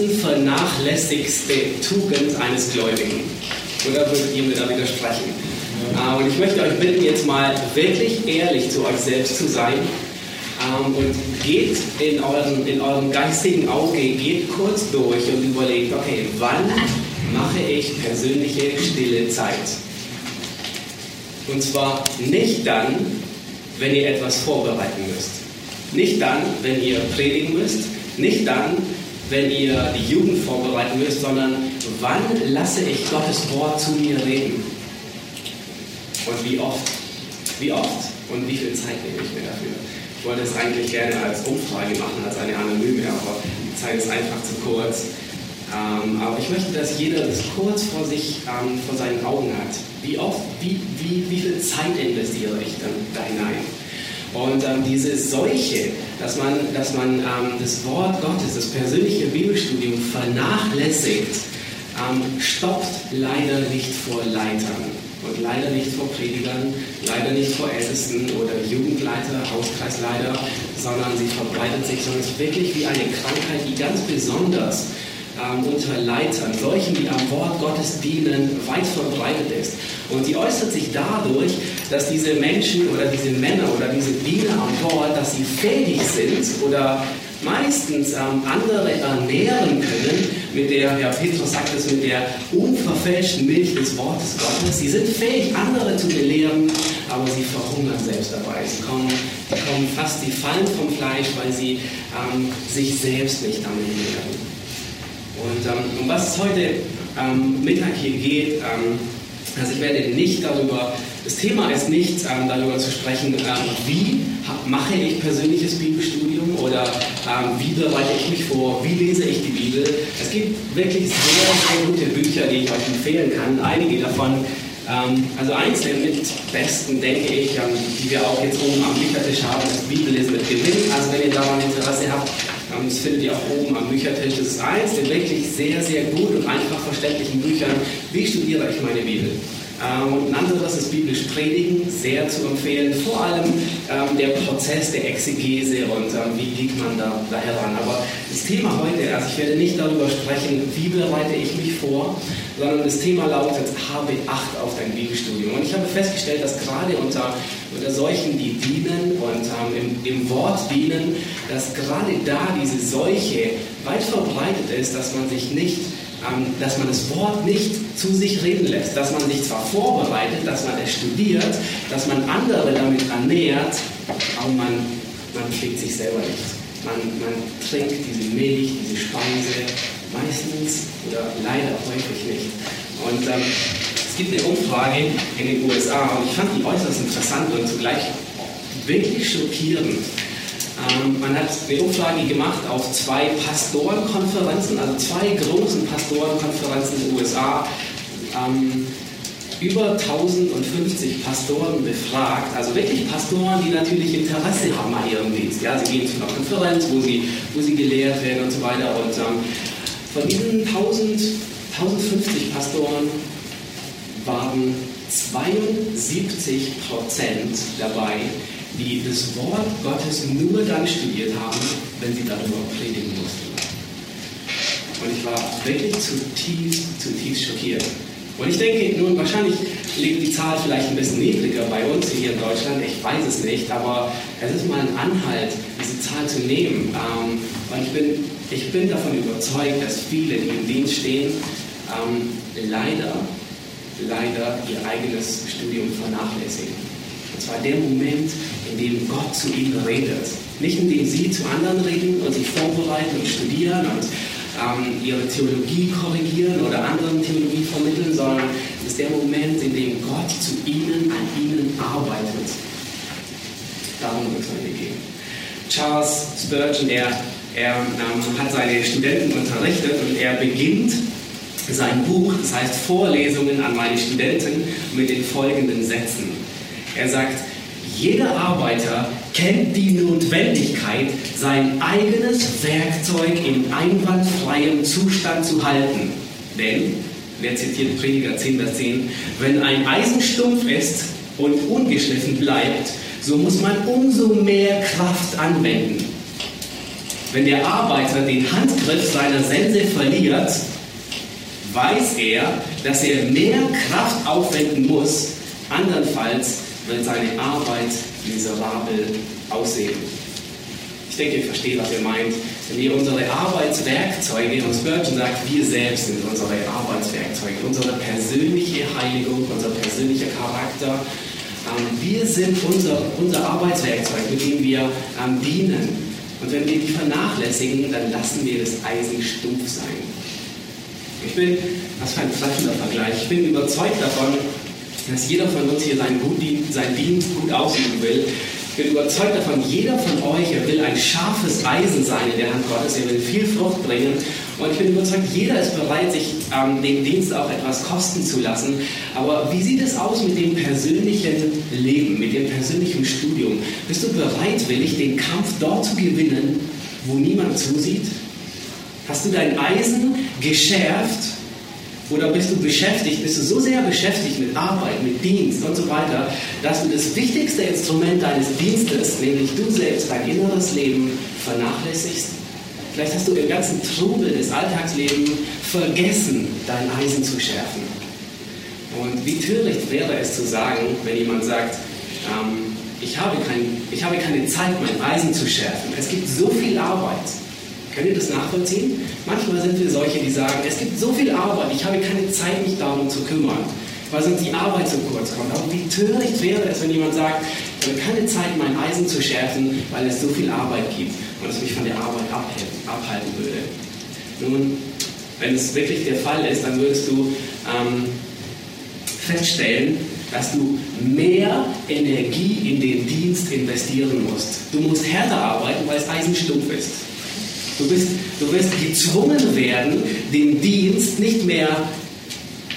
Meisten vernachlässigste Tugend eines Gläubigen. Oder würdet ihr mir da widersprechen? Ja. Und ich möchte euch bitten, jetzt mal wirklich ehrlich zu euch selbst zu sein ähm, und geht in euren, in eurem geistigen Auge, geht kurz durch und überlegt, okay, wann mache ich persönliche stille Zeit? Und zwar nicht dann, wenn ihr etwas vorbereiten müsst. Nicht dann, wenn ihr predigen müsst. Nicht dann, wenn ihr die Jugend vorbereiten müsst, sondern wann lasse ich Gottes Wort zu mir reden? Und wie oft? Wie oft? Und wie viel Zeit nehme ich mir dafür? Ich wollte es eigentlich gerne als Umfrage machen, als eine anonyme, aber die Zeit ist einfach zu kurz. Ähm, aber ich möchte, dass jeder das kurz vor sich, ähm, vor seinen Augen hat. Wie oft, wie, wie, wie viel Zeit investiere ich dann da hinein? Und ähm, diese Seuche, dass man, dass man ähm, das Wort Gottes, das persönliche Bibelstudium vernachlässigt, ähm, stoppt leider nicht vor Leitern und leider nicht vor Predigern, leider nicht vor Ältesten oder Jugendleiter, Hauskreisleiter, sondern sie verbreitet sich, sondern es ist wirklich wie eine Krankheit, die ganz besonders ähm, unter Leitern, solchen, die am Wort Gottes dienen, weit verbreitet ist. Und sie äußert sich dadurch, dass diese Menschen oder diese Männer oder diese Diener am Wort, dass sie fähig sind oder meistens ähm, andere ernähren können mit der, ja, Petrus sagt es, mit der unverfälschten Milch des Wortes Gottes. Sie sind fähig, andere zu belehren, aber sie verhungern selbst dabei. Sie kommen, sie kommen fast, die fallen vom Fleisch, weil sie ähm, sich selbst nicht damit lehren. Und ähm, um was es heute ähm, Mittag hier geht, ähm, also ich werde nicht darüber, das Thema ist nicht ähm, darüber zu sprechen, ähm, wie mache ich persönliches Bibelstudium oder ähm, wie bereite ich mich vor, wie lese ich die Bibel. Es gibt wirklich sehr, sehr gute Bücher, die ich euch empfehlen kann. Einige davon also eins der mit besten, denke ich, die wir auch jetzt oben am Büchertisch haben, ist Bibellesen mit Gewinn. Also wenn ihr daran Interesse habt, das findet ihr auch oben am Büchertisch. Das ist eins der wirklich sehr, sehr gut und einfach verständlichen Büchern. Wie studiere ich meine Bibel? Ähm, und ein anderes ist biblisch Predigen, sehr zu empfehlen. Vor allem ähm, der Prozess der Exegese und ähm, wie geht man da, da heran. Aber das Thema heute, also ich werde nicht darüber sprechen, wie bereite ich mich vor, sondern das Thema lautet, habe Acht auf dein Bibelstudium. Und ich habe festgestellt, dass gerade unter, unter solchen, die dienen und ähm, im, im Wort dienen, dass gerade da diese Seuche weit verbreitet ist, dass man sich nicht ähm, dass man das Wort nicht zu sich reden lässt, dass man sich zwar vorbereitet, dass man es studiert, dass man andere damit ernährt, aber man, man kriegt sich selber nicht. Man, man trinkt diese Milch, diese Speise meistens oder leider häufig nicht. Und ähm, es gibt eine Umfrage in den USA und ich fand die äußerst interessant und zugleich wirklich schockierend. Ähm, man hat eine Umfrage gemacht auf zwei Pastorenkonferenzen, also zwei großen Pastorenkonferenzen in den USA. Ähm, über 1050 Pastoren befragt, also wirklich Pastoren, die natürlich Interesse haben an ihrem Dienst. Ja, sie gehen zu einer Konferenz, wo sie, wo sie gelehrt werden und so weiter. Und ähm, von diesen 1000, 1050 Pastoren waren 72 Prozent dabei, die das Wort Gottes nur dann studiert haben, wenn sie darüber predigen mussten. Und ich war wirklich zutiefst, zutiefst schockiert. Und ich denke, nun wahrscheinlich liegt die Zahl vielleicht ein bisschen niedriger bei uns hier in Deutschland, ich weiß es nicht, aber es ist mal ein Anhalt, diese Zahl zu nehmen. Ähm, und ich bin, ich bin davon überzeugt, dass viele, die im Dienst stehen, ähm, leider, leider ihr eigenes Studium vernachlässigen. Und zwar der Moment, in dem Gott zu ihnen redet. Nicht indem sie zu anderen reden und sich vorbereiten und studieren und ähm, ihre Theologie korrigieren oder anderen Theologie vermitteln, sondern es ist der Moment, in dem Gott zu ihnen, an ihnen arbeitet. Darum wird es heute gehen. Charles Spurgeon, er, er ähm, hat seine Studenten unterrichtet und er beginnt sein Buch, das heißt Vorlesungen an meine Studenten, mit den folgenden Sätzen. Er sagt, jeder Arbeiter kennt die Notwendigkeit, sein eigenes Werkzeug in einwandfreiem Zustand zu halten. Denn, wer zitiert Prediger 10, Vers 10, wenn ein Eisen stumpf ist und ungeschliffen bleibt, so muss man umso mehr Kraft anwenden. Wenn der Arbeiter den Handgriff seiner Sense verliert, weiß er, dass er mehr Kraft aufwenden muss, andernfalls wird seine Arbeit miserabel aussehen. Ich denke, ihr versteht, was er meint. Wenn wir unsere Arbeitswerkzeuge, und Spurgeon sagt, wir selbst sind unsere Arbeitswerkzeuge, unsere persönliche Heiligung, unser persönlicher Charakter, ähm, wir sind unser, unser Arbeitswerkzeug, mit dem wir ähm, dienen. Und wenn wir die vernachlässigen, dann lassen wir das Eisen stumpf sein. Ich bin, was für ein treffender Vergleich, ich bin überzeugt davon, dass jeder von uns hier seinen, gut, seinen Dienst gut ausüben will. Ich bin überzeugt davon, jeder von euch, er will ein scharfes Eisen sein in der Hand Gottes, er will viel Frucht bringen. Und ich bin überzeugt, jeder ist bereit, sich ähm, den Dienst auch etwas kosten zu lassen. Aber wie sieht es aus mit dem persönlichen Leben, mit dem persönlichen Studium? Bist du bereitwillig, den Kampf dort zu gewinnen, wo niemand zusieht? Hast du dein Eisen geschärft oder bist du beschäftigt, bist du so sehr beschäftigt mit Arbeit, mit Dienst und so weiter, dass du das wichtigste Instrument deines Dienstes, nämlich du selbst, dein inneres Leben, vernachlässigst? Vielleicht hast du im ganzen Trubel des Alltagslebens vergessen, dein Eisen zu schärfen. Und wie töricht wäre es zu sagen, wenn jemand sagt, ähm, ich, habe kein, ich habe keine Zeit, mein Eisen zu schärfen. Es gibt so viel Arbeit. Könnt ihr das nachvollziehen? Manchmal sind wir solche, die sagen, es gibt so viel Arbeit, ich habe keine Zeit, mich darum zu kümmern, weil sonst die Arbeit zu kurz kommt. Aber wie töricht wäre es, wenn jemand sagt, ich habe keine Zeit, mein Eisen zu schärfen, weil es so viel Arbeit gibt und es mich von der Arbeit abhalten würde. Nun, wenn es wirklich der Fall ist, dann würdest du ähm, feststellen, dass du mehr Energie in den Dienst investieren musst. Du musst härter arbeiten, weil es eisenstumpf ist. Du, bist, du wirst gezwungen werden, den Dienst nicht mehr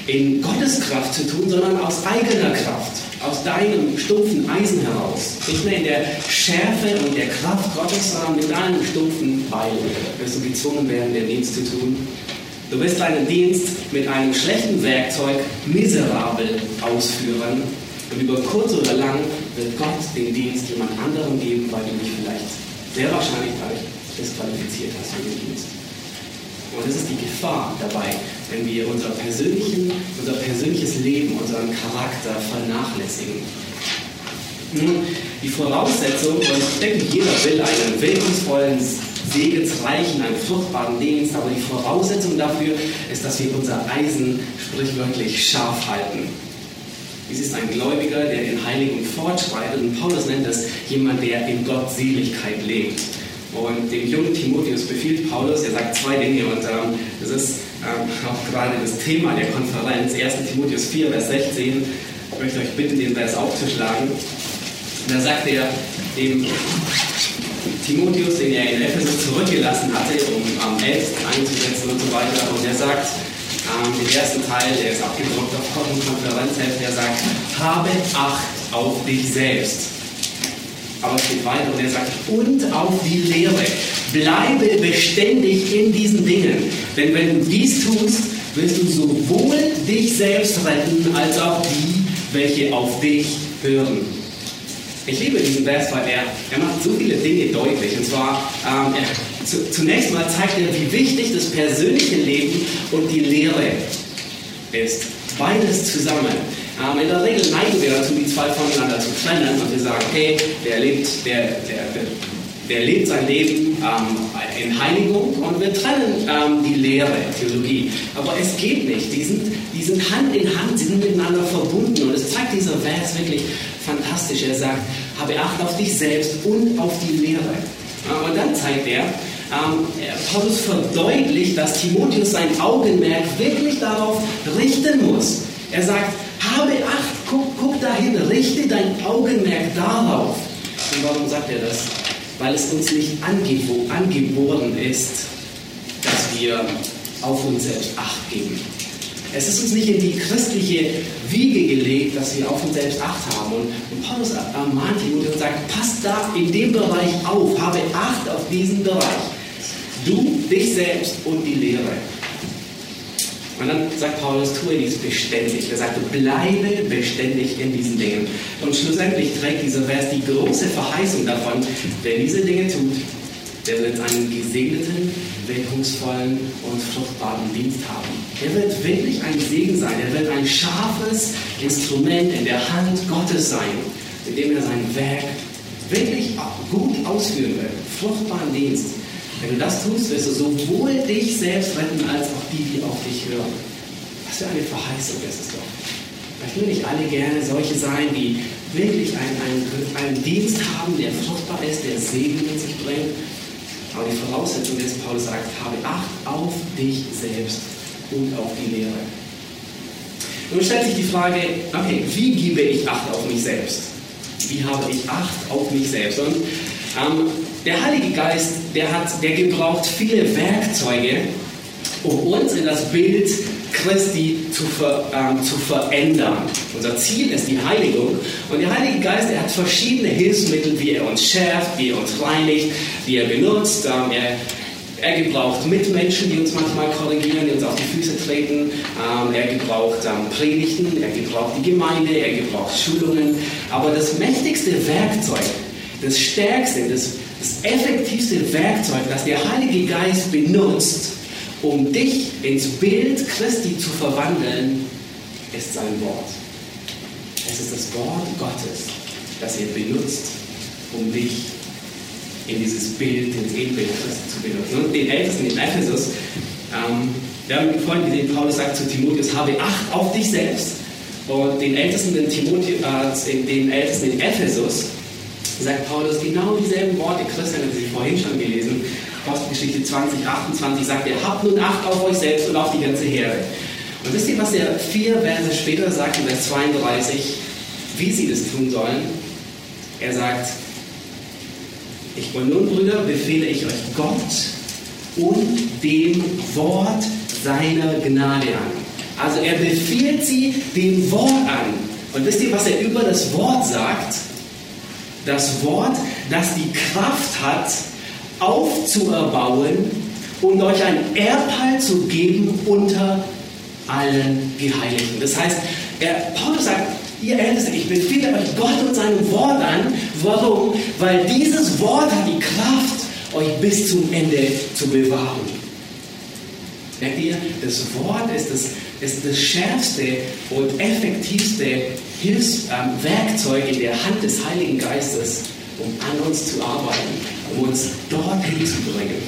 in Gottes Kraft zu tun, sondern aus eigener Kraft, aus deinem stumpfen Eisen heraus. Nicht mehr in der Schärfe und der Kraft Gottes, sondern mit deinem stumpfen Beil wirst du gezwungen werden, den Dienst zu tun. Du wirst deinen Dienst mit einem schlechten Werkzeug miserabel ausführen. Und über kurz oder lang wird Gott den Dienst jemand anderem geben, weil du dich vielleicht sehr wahrscheinlich dadurch disqualifiziert hast für den Dienst. Und das ist die Gefahr dabei, wenn wir unser, persönlichen, unser persönliches Leben, unseren Charakter vernachlässigen. Nun, die Voraussetzung, und ich denke, jeder will einen wirkungsvollen, segensreichen, einen fruchtbaren Dienst, aber die Voraussetzung dafür ist, dass wir unser Eisen sprichwörtlich scharf halten. Dies ist ein Gläubiger, der in Heiligung fortschreitet und Paulus nennt das jemand, der in Gottseligkeit lebt. Und dem jungen Timotheus befiehlt Paulus, er sagt zwei Dinge und ähm, das ist ähm, auch gerade das Thema der Konferenz, 1 Timotheus 4, Vers 16. Ich möchte euch bitten, den Vers aufzuschlagen. Da sagt er dem Timotheus, den er in Ephesus zurückgelassen hatte, um am ähm, Ältesten einzusetzen und so weiter. Und er sagt, ähm, den ersten Teil, der ist abgedruckt auf Konferenzheft, der sagt, habe Acht auf dich selbst aber es geht weiter und er sagt, und auf die Lehre. Bleibe beständig in diesen Dingen. Denn wenn du dies tust, wirst du sowohl dich selbst retten, als auch die, welche auf dich hören. Ich liebe diesen Vers, weil er, er macht so viele Dinge deutlich. Und zwar, ähm, er, zu, zunächst mal zeigt er, wie wichtig das persönliche Leben und die Lehre ist. Beides zusammen. In der Regel neigen wir dazu, die zwei voneinander zu trennen und wir sagen, okay, der lebt, der, der, der, lebt sein Leben ähm, in Heiligung und wir trennen ähm, die Lehre, Theologie. Aber es geht nicht. Die sind, die sind Hand in Hand, sie sind miteinander verbunden und es zeigt dieser Vers wirklich fantastisch. Er sagt, habe Acht auf dich selbst und auf die Lehre. Und dann zeigt er, ähm, Paulus verdeutlicht, dass Timotheus sein Augenmerk wirklich darauf richten muss. Er sagt, habe Acht, guck, guck dahin, richte dein Augenmerk darauf. Und warum sagt er das? weil es uns nicht angeboren ist, dass wir auf uns selbst Acht geben. Es ist uns nicht in die christliche Wiege gelegt, dass wir auf uns selbst Acht haben. Und, Paulus ermahnt Timotheus und sagt, pass da in dem Bereich auf, habe Acht auf diesen Bereich. Du, dich selbst und die Lehre. Und dann sagt Paulus, tue dies beständig. Er sagt, bleibe beständig in diesen Dingen. Und schlussendlich trägt dieser Vers die große Verheißung davon, wer diese Dinge tut, der wird einen gesegneten, wirkungsvollen und fruchtbaren Dienst haben. Er wird wirklich ein Segen sein. Er wird ein scharfes Instrument in der Hand Gottes sein, mit dem er sein Werk wirklich gut ausführen wird. Fruchtbaren Dienst. Wenn du das tust, wirst du sowohl dich selbst retten, als auch die, die auf dich hören. Was für eine Verheißung ist es doch. Möchten wir nicht alle gerne solche sein, die wirklich einen, einen, einen Dienst haben, der fruchtbar ist, der Segen mit sich bringt? Aber die Voraussetzung ist, Paulus sagt, habe Acht auf dich selbst und auf die Lehre. Nun stellt sich die Frage, okay, wie gebe ich Acht auf mich selbst? Wie habe ich Acht auf mich selbst? Und ähm, der Heilige Geist, der, hat, der gebraucht viele Werkzeuge, um uns in das Bild Christi zu, ver, ähm, zu verändern. Unser Ziel ist die Heiligung. Und der Heilige Geist, er hat verschiedene Hilfsmittel, wie er uns schärft, wie er uns reinigt, wie er benutzt. Ähm, er, er gebraucht Mitmenschen, die uns manchmal korrigieren, die uns auf die Füße treten. Ähm, er gebraucht ähm, Predigten, er gebraucht die Gemeinde, er gebraucht Schulungen. Aber das mächtigste Werkzeug, das stärkste, das, das effektivste Werkzeug, das der Heilige Geist benutzt, um dich ins Bild Christi zu verwandeln, ist sein Wort. Es ist das Wort Gottes, das er benutzt, um dich in dieses Bild, ins Ebenbild Christi zu benutzen. Und den Ältesten in Ephesus, ähm, wir haben vorhin gesehen, Paulus sagt zu Timotheus, habe Acht auf dich selbst. Und den Ältesten in, Timotheus, äh, den Ältesten in Ephesus, sagt Paulus genau dieselben Worte. Christian hat sie vorhin schon gelesen. Apostelgeschichte 20, 28 sagt er, habt nun Acht auf euch selbst und auf die ganze Herde. Und wisst ihr, was er vier Verse später sagt, in Vers 32, wie sie das tun sollen? Er sagt, ich und nun, Brüder, befehle ich euch Gott und dem Wort seiner Gnade an. Also er befiehlt sie dem Wort an. Und wisst ihr, was er über das Wort sagt? Das Wort, das die Kraft hat, aufzuerbauen und euch ein Erbteil zu geben unter allen Geheiligten. Das heißt, er, Paulus sagt, ihr Ältesten, ich befehle euch Gott und seinem Wort an. Warum? Weil dieses Wort hat die Kraft, euch bis zum Ende zu bewahren. Merkt ihr, das Wort ist das, ist das schärfste und effektivste Hilfswerkzeug in der Hand des Heiligen Geistes, um an uns zu arbeiten, um uns dorthin zu bringen.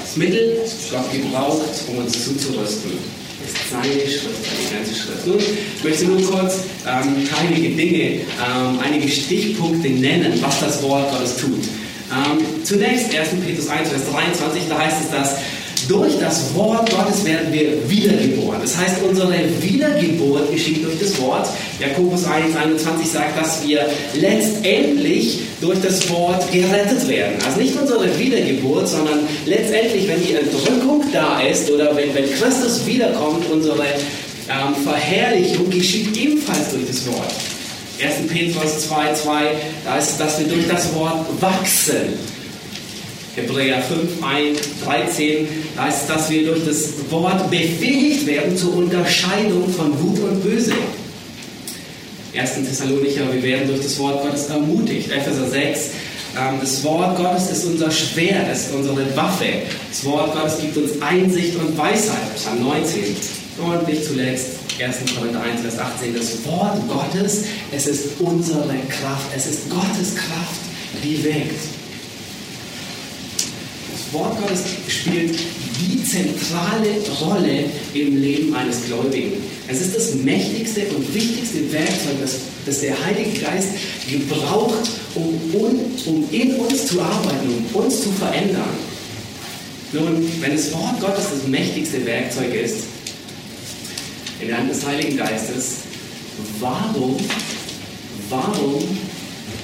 Das Mittel, Gott gebraucht, um uns zuzurüsten, ist seine Schrift, die ganze Schrift. Nun, ich möchte nur kurz ähm, einige Dinge, ähm, einige Stichpunkte nennen, was das Wort Gottes tut. Ähm, zunächst 1. Petrus 1, Vers 23, da heißt es, dass durch das Wort Gottes werden wir wiedergeboren. Das heißt, unsere Wiedergeburt geschieht durch das Wort. Jakobus 1, 21 sagt, dass wir letztendlich durch das Wort gerettet werden. Also nicht unsere Wiedergeburt, sondern letztendlich, wenn die Entrückung da ist oder wenn, wenn Christus wiederkommt, unsere ähm, Verherrlichung geschieht ebenfalls durch das Wort. 1. Petrus 2, 2, da ist dass wir durch das Wort wachsen. Hebräer 5, 1, 13 heißt, dass wir durch das Wort befähigt werden zur Unterscheidung von Gut und Böse. 1. Thessalonicher, wir werden durch das Wort Gottes ermutigt. Epheser 6, ähm, das Wort Gottes ist unser Schwert, ist unsere Waffe. Das Wort Gottes gibt uns Einsicht und Weisheit. Psalm 19. Und nicht zuletzt 1. Korinther 1, Vers 18. Das Wort Gottes, es ist unsere Kraft. Es ist Gottes Kraft, die wirkt. Wort Gottes spielt die zentrale Rolle im Leben eines Gläubigen. Es ist das mächtigste und wichtigste Werkzeug, das, das der Heilige Geist gebraucht, um, um in uns zu arbeiten, um uns zu verändern. Nun, wenn das Wort Gottes das mächtigste Werkzeug ist, in der Hand des Heiligen Geistes, warum, warum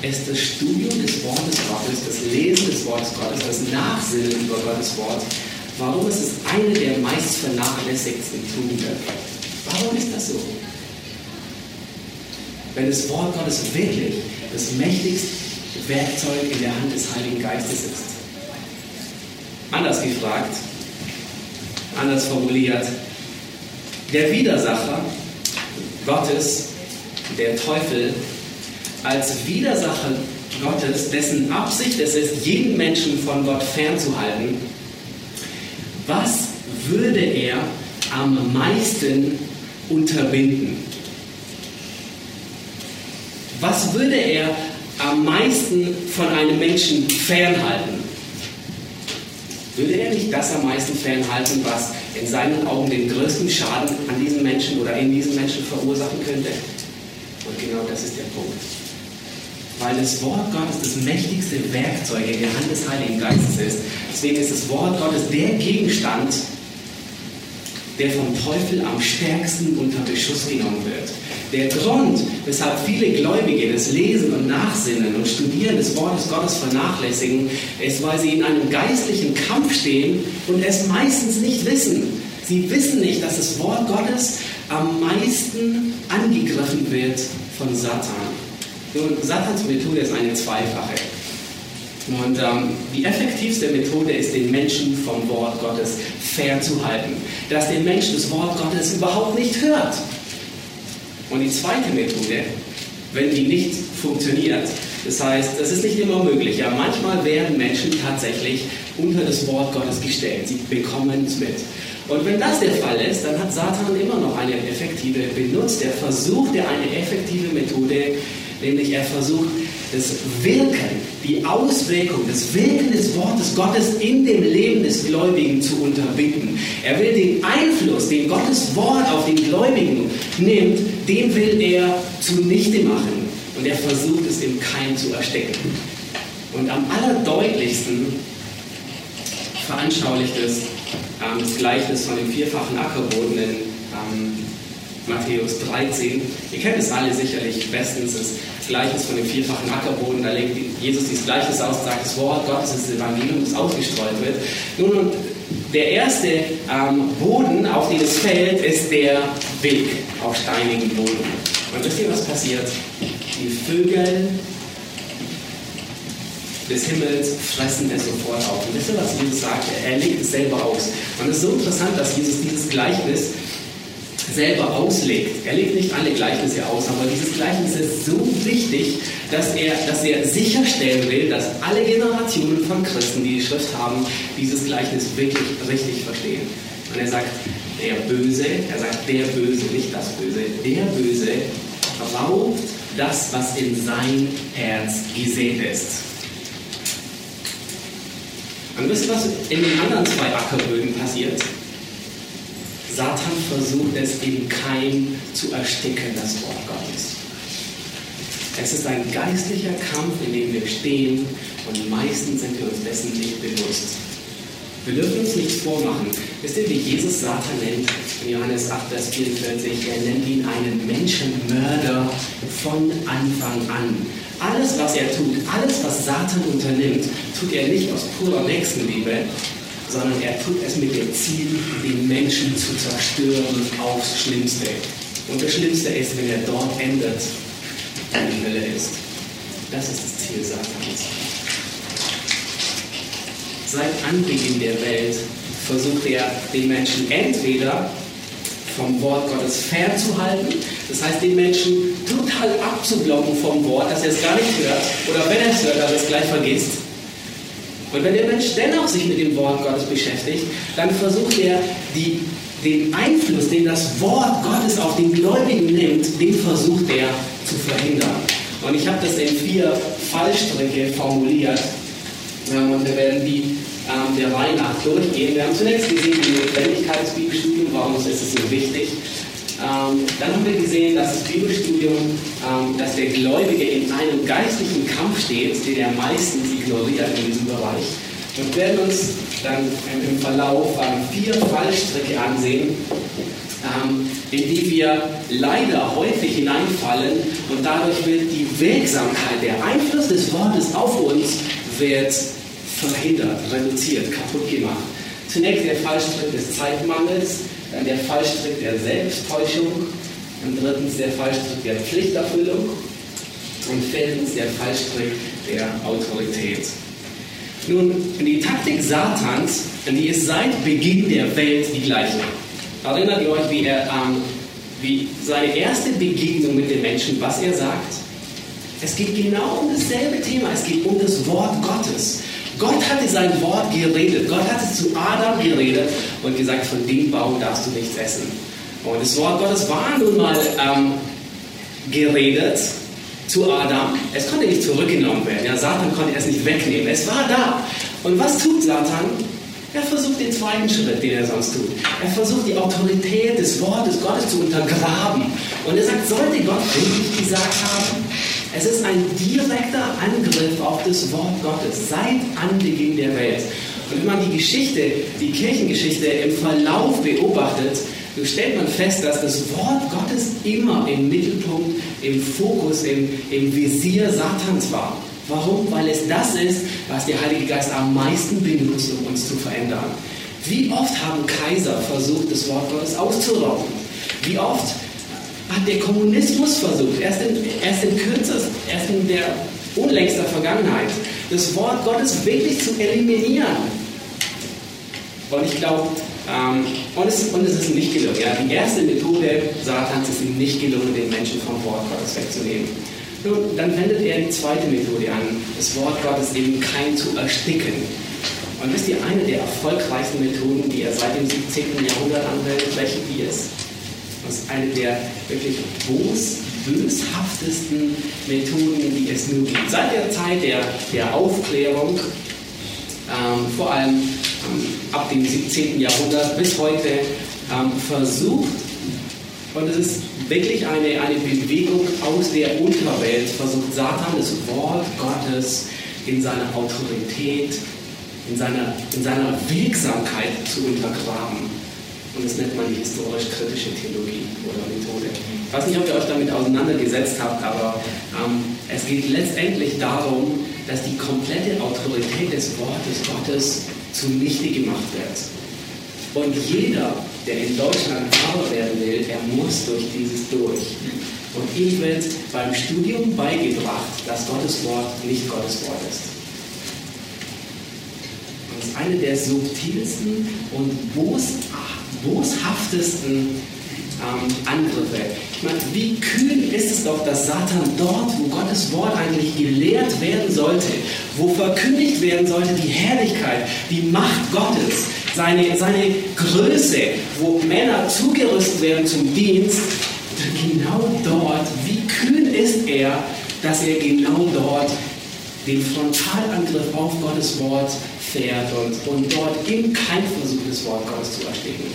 ist das Studium des Wortes Gottes, das Lesen des Wortes Gottes, das Nachsinnen über Gottes Wort. Warum ist es eine der meist vernachlässigsten Tugenden? Warum ist das so? Wenn das Wort Gottes wirklich das mächtigste Werkzeug in der Hand des Heiligen Geistes ist. Anders gefragt, anders formuliert, der Widersacher Gottes, der Teufel, als Widersacher Gottes, dessen Absicht es ist, jeden Menschen von Gott fernzuhalten, was würde er am meisten unterbinden? Was würde er am meisten von einem Menschen fernhalten? Würde er nicht das am meisten fernhalten, was in seinen Augen den größten Schaden an diesen Menschen oder in diesen Menschen verursachen könnte? Und genau das ist der Punkt. Weil das Wort Gottes das mächtigste Werkzeug in der Hand des Heiligen Geistes ist. Deswegen ist das Wort Gottes der Gegenstand, der vom Teufel am stärksten unter Beschuss genommen wird. Der Grund, weshalb viele Gläubige das Lesen und Nachsinnen und Studieren des Wortes Gottes vernachlässigen, ist, weil sie in einem geistlichen Kampf stehen und es meistens nicht wissen. Sie wissen nicht, dass das Wort Gottes am meisten angegriffen wird von Satan. Nun, Satans Methode ist eine zweifache. Und ähm, die effektivste Methode ist, den Menschen vom Wort Gottes fernzuhalten. Dass der Mensch das Wort Gottes überhaupt nicht hört. Und die zweite Methode, wenn die nicht funktioniert, das heißt, das ist nicht immer möglich. Ja, manchmal werden Menschen tatsächlich unter das Wort Gottes gestellt. Sie bekommen es mit. Und wenn das der Fall ist, dann hat Satan immer noch eine effektive benutzt. Er versucht er eine effektive Methode, nämlich er versucht das Wirken, die Auswirkung, das Wirken des Wortes Gottes in dem Leben des Gläubigen zu unterbinden. Er will den Einfluss, den Gottes Wort auf den Gläubigen nimmt, den will er zunichte machen. Und er versucht es im Keim zu erstecken. Und am allerdeutlichsten veranschaulicht es ähm, das Gleichnis von dem vierfachen Ackerboden in ähm, Matthäus 13. Ihr kennt es alle sicherlich bestens, das Gleichnis von dem vierfachen Ackerboden. Da legt Jesus dieses Gleichnis aus und sagt, das Wort Gottes ist das Evangelium, das ausgestreut wird. Nun, und der erste ähm, Boden, auf den es fällt, ist der Weg auf steinigen Boden. Und wisst ihr, was passiert? Die Vögel des Himmels fressen es sofort auf. Und wisst ihr, was Jesus sagt? Er legt es selber aus. Und es ist so interessant, dass Jesus dieses Gleichnis selber auslegt. Er legt nicht alle Gleichnisse aus, aber dieses Gleichnis ist so wichtig, dass er, dass er sicherstellen will, dass alle Generationen von Christen, die die Schrift haben, dieses Gleichnis wirklich richtig verstehen. Und er sagt, der Böse, er sagt der Böse, nicht das Böse, der Böse raubt das, was in sein Herz gesät ist. Und wisst ihr, was in den anderen zwei Ackerböden passiert? Satan versucht es im Keim zu ersticken, das Wort Gottes. Es ist ein geistlicher Kampf, in dem wir stehen und meistens sind wir uns dessen nicht bewusst. Wir dürfen uns nichts vormachen. Wisst ihr, wie Jesus Satan nennt? In Johannes 8, Vers 44, er nennt ihn einen Menschenmörder von Anfang an. Alles, was er tut, alles, was Satan unternimmt, tut er nicht aus purer Nächstenliebe, sondern er tut es mit dem Ziel, den Menschen zu zerstören aufs Schlimmste. Und das Schlimmste ist, wenn er dort endet, wo die Hölle ist. Das ist das Ziel Satans. Seit Anbeginn der Welt versucht er, den Menschen entweder vom Wort Gottes fernzuhalten, das heißt, den Menschen total abzublocken vom Wort, dass er es gar nicht hört, oder wenn er es hört, dass er es gleich vergisst. Und wenn der Mensch dennoch sich mit dem Wort Gottes beschäftigt, dann versucht er, die, den Einfluss, den das Wort Gottes auf den Gläubigen nimmt, den versucht er zu verhindern. Und ich habe das in vier Fallstricke formuliert. Und wir werden die ähm, der Reihe nach durchgehen. Wir haben zunächst gesehen, die Notwendigkeit des Bibelstudiums, warum ist es so wichtig. Ähm, dann haben wir gesehen, dass das Bibelstudium, ähm, dass der Gläubige in einem geistlichen Kampf steht, den er meistens ignoriert in diesem Bereich. Und werden uns dann im Verlauf ähm, vier Fallstricke ansehen, ähm, in die wir leider häufig hineinfallen und dadurch wird die Wirksamkeit, der Einfluss des Wortes auf uns wird verhindert, reduziert, kaputt gemacht. Zunächst der Fallstrick des Zeitmangels, dann der Fallstrick der Selbsttäuschung und drittens der Fallstrick der Pflichterfüllung und viertens der Fallstrick der Autorität. Nun, die Taktik Satans, die ist seit Beginn der Welt die gleiche. Erinnert ihr euch, wie, er, ähm, wie seine erste Begegnung mit den Menschen, was er sagt? Es geht genau um dasselbe Thema. Es geht um das Wort Gottes. Gott hatte sein Wort geredet. Gott hatte zu Adam geredet und gesagt, von dem Baum darfst du nichts essen. Und das Wort Gottes war nun mal ähm, geredet zu Adam. Es konnte nicht zurückgenommen werden. Ja, Satan konnte es nicht wegnehmen. Es war da. Und was tut Satan? Er versucht den zweiten Schritt, den er sonst tut. Er versucht die Autorität des Wortes Gottes zu untergraben. Und er sagt, sollte Gott wirklich gesagt haben? Es ist ein direkter Angriff auf das Wort Gottes seit Anbeginn der Welt. Und wenn man die Geschichte, die Kirchengeschichte im Verlauf beobachtet, so stellt man fest, dass das Wort Gottes immer im Mittelpunkt, im Fokus, im, im Visier Satans war. Warum? Weil es das ist, was der Heilige Geist am meisten benutzt, um uns zu verändern. Wie oft haben Kaiser versucht, das Wort Gottes auszurauben? Wie oft hat der Kommunismus versucht, erst in, erst in kürzest, erst in der unlängster Vergangenheit, das Wort Gottes wirklich zu eliminieren. Und ich glaube, ähm, und, es, und es ist nicht gelungen. Ja, die erste Methode Satans ist ihm nicht gelungen, den Menschen vom Wort Gottes wegzunehmen. Nun, dann wendet er die zweite Methode an, das Wort Gottes eben kein zu ersticken. Und wisst ihr, eine der erfolgreichsten Methoden, die er seit dem 17. Jahrhundert anwendet, welche die ist? Das ist eine der wirklich bos, böshaftesten Methoden, die es nur gibt. Seit der Zeit der, der Aufklärung, ähm, vor allem ähm, ab dem 17. Jahrhundert bis heute, ähm, versucht, und es ist wirklich eine, eine Bewegung aus der Unterwelt, versucht Satan das Wort Gottes in seiner Autorität, in seiner, in seiner Wirksamkeit zu untergraben. Und das nennt man die historisch-kritische Theologie oder Methode. Ich weiß nicht, ob ihr euch damit auseinandergesetzt habt, aber ähm, es geht letztendlich darum, dass die komplette Autorität des Wortes Gottes zunichte gemacht wird. Und jeder, der in Deutschland Pfarrer werden will, er muss durch dieses durch. Und ihm wird beim Studium beigebracht, dass Gottes Wort nicht Gottes Wort ist ist eine der subtilsten und boshaftesten ähm, Angriffe. Ich meine, wie kühn ist es doch, dass Satan dort, wo Gottes Wort eigentlich gelehrt werden sollte, wo verkündigt werden sollte die Herrlichkeit, die Macht Gottes, seine, seine Größe, wo Männer zugerüstet werden zum Dienst, genau dort, wie kühn ist er, dass er genau dort den Frontalangriff auf Gottes Wort fährt und, und dort eben kein Versuch, das Wort Gottes zu ersticken.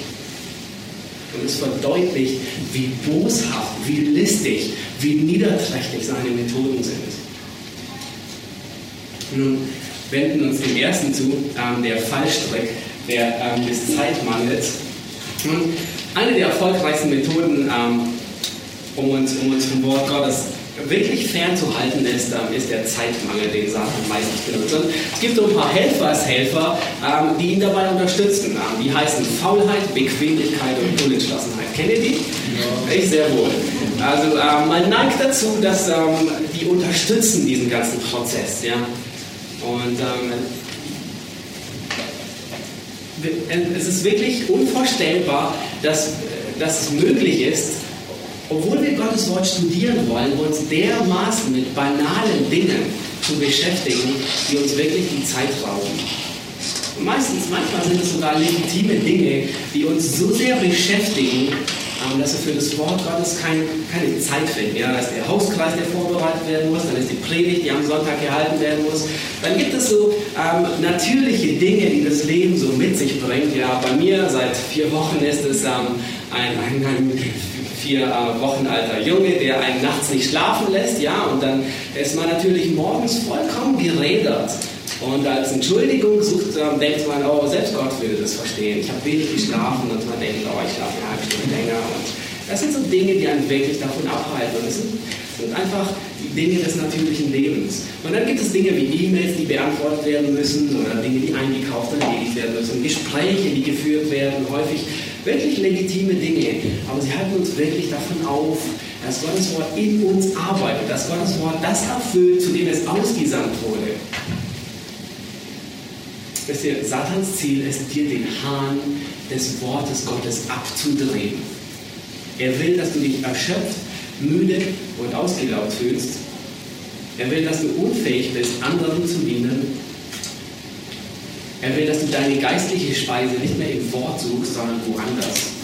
Und es verdeutlicht, wie boshaft, wie listig, wie niederträchtig seine Methoden sind. Nun wenden uns dem ersten zu, ähm, der Fallstrick der, ähm, des Zeitmangels. Und eine der erfolgreichsten Methoden, ähm, um, uns, um uns vom Wort Gottes wirklich fernzuhalten ist, ähm, ist der Zeitmangel, den Satan meistens benutzt. Und es gibt so ein paar Helfershelfer, ähm, die ihn dabei unterstützen. Ähm, die heißen Faulheit, Bequemlichkeit und Unentschlossenheit. Kennt ihr die? Ja. Ich sehr wohl. Also man neigt dazu, dass die unterstützen diesen ganzen Prozess. Ja? Und es ist wirklich unvorstellbar, dass, dass es möglich ist, obwohl wir Gottes Wort studieren wollen, uns dermaßen mit banalen Dingen zu beschäftigen, die uns wirklich die Zeit rauben. Und meistens, manchmal sind es sogar legitime Dinge, die uns so sehr beschäftigen, ähm, dass wir für das Wort Gottes kein, keine Zeit finden. Ja, da ist der Hauskreis, der vorbereitet werden muss, dann ist die Predigt, die am Sonntag gehalten werden muss. Dann gibt es so ähm, natürliche Dinge, die das Leben so mit sich bringt. Ja, bei mir seit vier Wochen ist es ähm, ein, ein, ein vier äh, Wochen alter Junge, der einen nachts nicht schlafen lässt, ja, und dann ist man natürlich morgens vollkommen gerädert. Und als Entschuldigung sucht, ähm, denkt man, oh, selbst Gott würde das verstehen. Ich habe wenig geschlafen und man denkt, oh, ich schlafe eine halbe Stunde länger. Und das sind so Dinge, die einen wirklich davon abhalten. Und es sind, sind einfach Dinge des natürlichen Lebens. Und dann gibt es Dinge wie E-Mails, die beantwortet werden müssen oder Dinge, die eingekauft und erledigt werden müssen. Gespräche, die geführt werden, häufig wirklich legitime Dinge. Aber sie halten uns wirklich davon auf, dass Gottes Wort in uns arbeitet, dass Gottes Wort das erfüllt, zu dem es ausgesandt wurde. Wisst ihr, Satans Ziel ist, dir den Hahn des Wortes Gottes abzudrehen. Er will, dass du dich erschöpft, müde und ausgelaugt fühlst. Er will, dass du unfähig bist, anderen zu dienen. Er will, dass du deine geistliche Speise nicht mehr im Wort suchst, sondern woanders.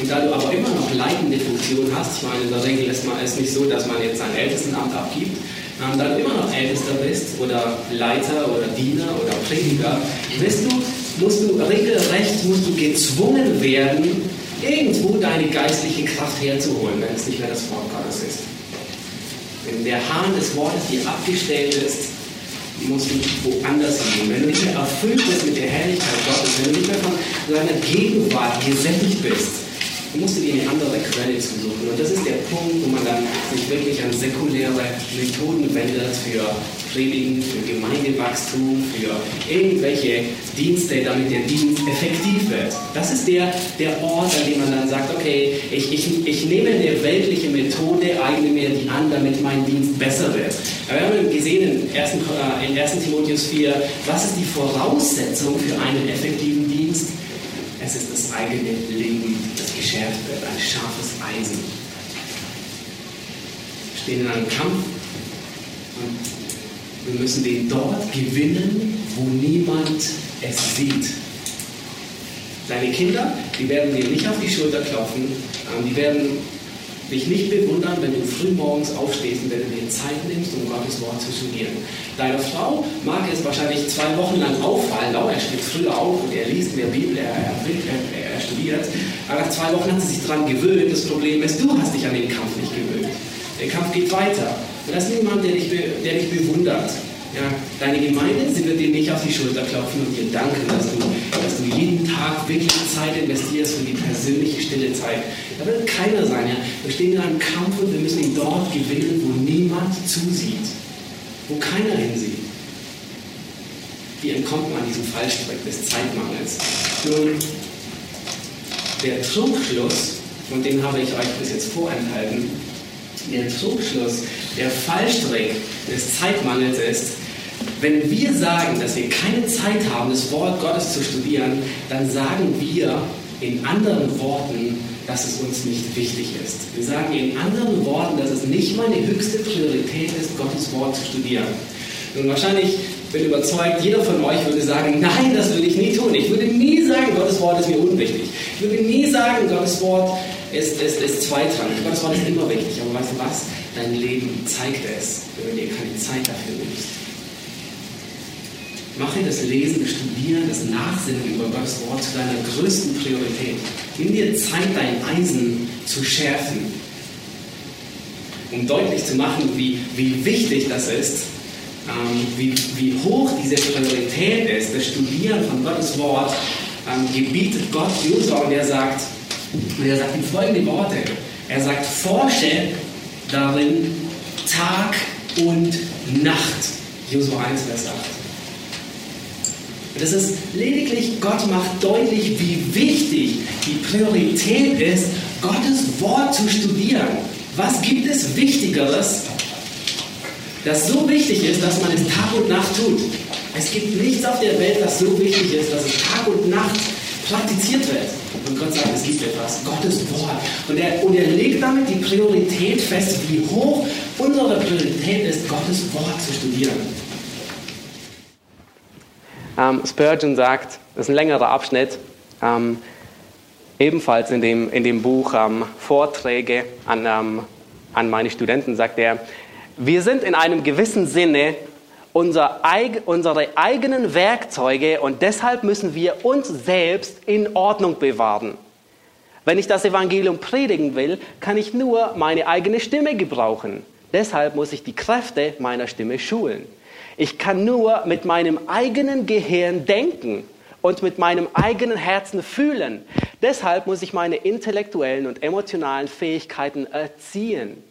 Und da du aber immer noch leitende Funktion hast, ich meine, in der Regel ist es nicht so, dass man jetzt sein Ältestenamt abgibt, ähm, da du immer noch Ältester bist oder Leiter oder Diener oder Prediger, bist du, musst du regelrecht musst du gezwungen werden, irgendwo deine geistliche Kraft herzuholen, wenn es nicht mehr das Wort Gottes ist. Wenn der Hahn des Wortes dir abgestellt ist, musst du woanders gehen. Wenn du nicht mehr erfüllt bist mit der Herrlichkeit Gottes, wenn du nicht mehr von seiner Gegenwart gesättigt bist, Du musst dir eine andere Quelle zu suchen. Und das ist der Punkt, wo man dann sich wirklich an säkuläre Methoden wendet für Predigen, für Gemeindewachstum, für irgendwelche Dienste, damit der Dienst effektiv wird. Das ist der, der Ort, an dem man dann sagt, okay, ich, ich, ich nehme eine weltliche Methode, eigne mir die an, damit mein Dienst besser wird. wir haben gesehen in 1, äh, in 1. Timotheus 4, was ist die Voraussetzung für einen effektiven? Es ist das eigene Leben, das geschärft wird, ein scharfes Eisen. Wir stehen in einem Kampf und wir müssen den dort gewinnen, wo niemand es sieht. Deine Kinder, die werden dir nicht auf die Schulter klopfen, ähm, die werden dich nicht bewundern, wenn du früh morgens aufstehst und wenn du dir Zeit nimmst, um Gottes Wort zu studieren. Deine Frau mag es wahrscheinlich zwei Wochen lang auffallen, oh, er steht früher auf und er liest in der Bibel, er, er, er, er studiert. Aber nach zwei Wochen hat sie sich daran gewöhnt. Das Problem ist, du hast dich an den Kampf nicht gewöhnt. Der Kampf geht weiter. Und das ist niemand, der dich, der dich bewundert. Ja, deine Gemeinde, sie wird dir nicht auf die Schulter klopfen und dir danken, dass du, dass du jeden Tag wirklich Zeit investierst für die persönliche stille Zeit. Da wird keiner sein. Ja. Wir stehen in einem Kampf und wir müssen ihn dort gewinnen, wo niemand zusieht, wo keiner hinsieht. Wie entkommt man diesem Fallstrick des Zeitmangels? Nun, der Trugschluss, und den habe ich euch bis jetzt vorenthalten, der Trugschluss, der Fallstrick des Zeitmangels ist, wenn wir sagen, dass wir keine Zeit haben, das Wort Gottes zu studieren, dann sagen wir in anderen Worten, dass es uns nicht wichtig ist. Wir sagen in anderen Worten, dass es nicht meine höchste Priorität ist, Gottes Wort zu studieren. Und wahrscheinlich bin überzeugt, jeder von euch würde sagen, nein, das würde ich nie tun. Ich würde nie sagen, Gottes Wort ist mir unwichtig. Ich würde nie sagen, Gottes Wort ist, ist, ist zweitrangig. Gottes Wort ist immer wichtig. Aber weißt du was? Dein Leben zeigt es, wenn du dir keine Zeit dafür nimmst. Mache das Lesen, das Studieren, das Nachsinnen über Gottes Wort zu deiner größten Priorität. Nimm dir Zeit, dein Eisen zu schärfen, um deutlich zu machen, wie, wie wichtig das ist, ähm, wie, wie hoch diese Priorität ist. Das Studieren von Gottes Wort ähm, gebietet Gott Josua und er sagt, und er sagt ihm folgende Worte. Er sagt, forsche darin Tag und Nacht. Josua 1, Vers 8. Das ist lediglich, Gott macht deutlich, wie wichtig die Priorität ist, Gottes Wort zu studieren. Was gibt es Wichtigeres, das so wichtig ist, dass man es Tag und Nacht tut? Es gibt nichts auf der Welt, das so wichtig ist, dass es Tag und Nacht praktiziert wird. Und Gott sagt, es gibt etwas, Gottes Wort. Und er, und er legt damit die Priorität fest, wie hoch unsere Priorität ist, Gottes Wort zu studieren. Ähm, Spurgeon sagt, das ist ein längerer Abschnitt, ähm, ebenfalls in dem, in dem Buch ähm, Vorträge an, ähm, an meine Studenten, sagt er, wir sind in einem gewissen Sinne unser, unsere eigenen Werkzeuge und deshalb müssen wir uns selbst in Ordnung bewahren. Wenn ich das Evangelium predigen will, kann ich nur meine eigene Stimme gebrauchen. Deshalb muss ich die Kräfte meiner Stimme schulen. Ich kann nur mit meinem eigenen Gehirn denken und mit meinem eigenen Herzen fühlen. Deshalb muss ich meine intellektuellen und emotionalen Fähigkeiten erziehen.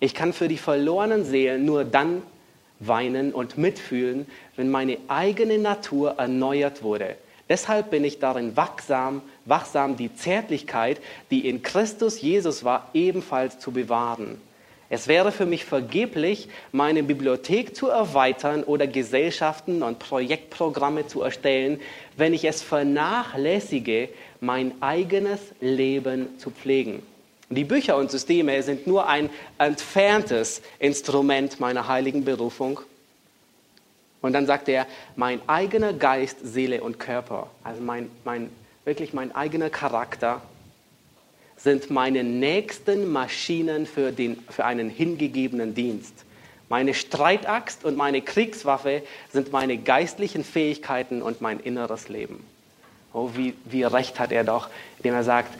Ich kann für die verlorenen Seelen nur dann weinen und mitfühlen, wenn meine eigene Natur erneuert wurde. Deshalb bin ich darin wachsam, wachsam, die Zärtlichkeit, die in Christus Jesus war, ebenfalls zu bewahren. Es wäre für mich vergeblich, meine Bibliothek zu erweitern oder Gesellschaften und Projektprogramme zu erstellen, wenn ich es vernachlässige, mein eigenes Leben zu pflegen. Die Bücher und Systeme sind nur ein entferntes Instrument meiner heiligen Berufung. Und dann sagt er, mein eigener Geist, Seele und Körper, also mein, mein, wirklich mein eigener Charakter, sind meine nächsten Maschinen für, den, für einen hingegebenen Dienst. Meine Streitaxt und meine Kriegswaffe sind meine geistlichen Fähigkeiten und mein inneres Leben. Oh, wie, wie recht hat er doch, indem er sagt,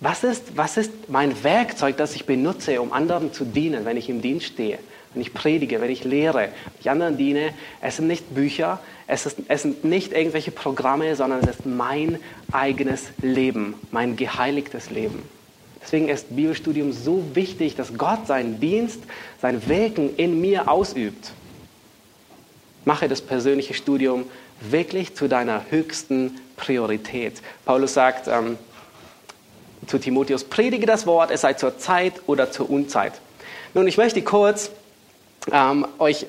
was ist, was ist mein Werkzeug, das ich benutze, um anderen zu dienen, wenn ich im Dienst stehe, wenn ich predige, wenn ich lehre, wenn ich anderen diene? Es sind nicht Bücher, es, ist, es sind nicht irgendwelche Programme, sondern es ist mein eigenes Leben, mein geheiligtes Leben. Deswegen ist Bibelstudium so wichtig, dass Gott seinen Dienst, sein Wirken in mir ausübt. Mache das persönliche Studium wirklich zu deiner höchsten Priorität. Paulus sagt, ähm, zu Timotheus, predige das Wort, es sei zur Zeit oder zur Unzeit. Nun, ich möchte kurz ähm, euch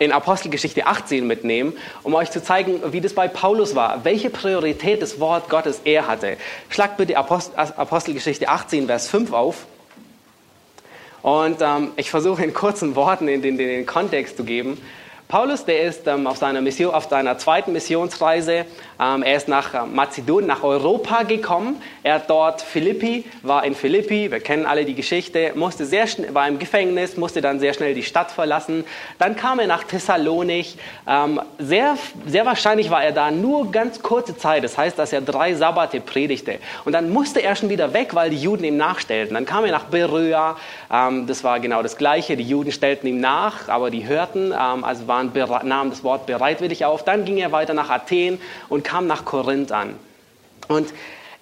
in Apostelgeschichte 18 mitnehmen, um euch zu zeigen, wie das bei Paulus war, welche Priorität das Wort Gottes er hatte. Schlag bitte Apostelgeschichte 18, Vers 5 auf. Und ähm, ich versuche in kurzen Worten in den, in den Kontext zu geben. Paulus, der ist ähm, auf, seiner Mission, auf seiner zweiten Missionsreise, ähm, er ist nach äh, Mazedonien, nach Europa gekommen. Er hat dort Philippi, war in Philippi, wir kennen alle die Geschichte, musste sehr war im Gefängnis, musste dann sehr schnell die Stadt verlassen. Dann kam er nach Thessalonik. Ähm, sehr, sehr wahrscheinlich war er da nur ganz kurze Zeit, das heißt, dass er drei Sabbate predigte. Und dann musste er schon wieder weg, weil die Juden ihm nachstellten. Dann kam er nach Beröa, ähm, das war genau das Gleiche, die Juden stellten ihm nach, aber die hörten, ähm, also war waren, nahmen das Wort bereitwillig auf. Dann ging er weiter nach Athen und kam nach Korinth an. Und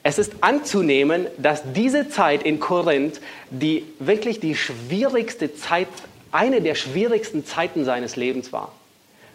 es ist anzunehmen, dass diese Zeit in Korinth die wirklich die schwierigste Zeit, eine der schwierigsten Zeiten seines Lebens war.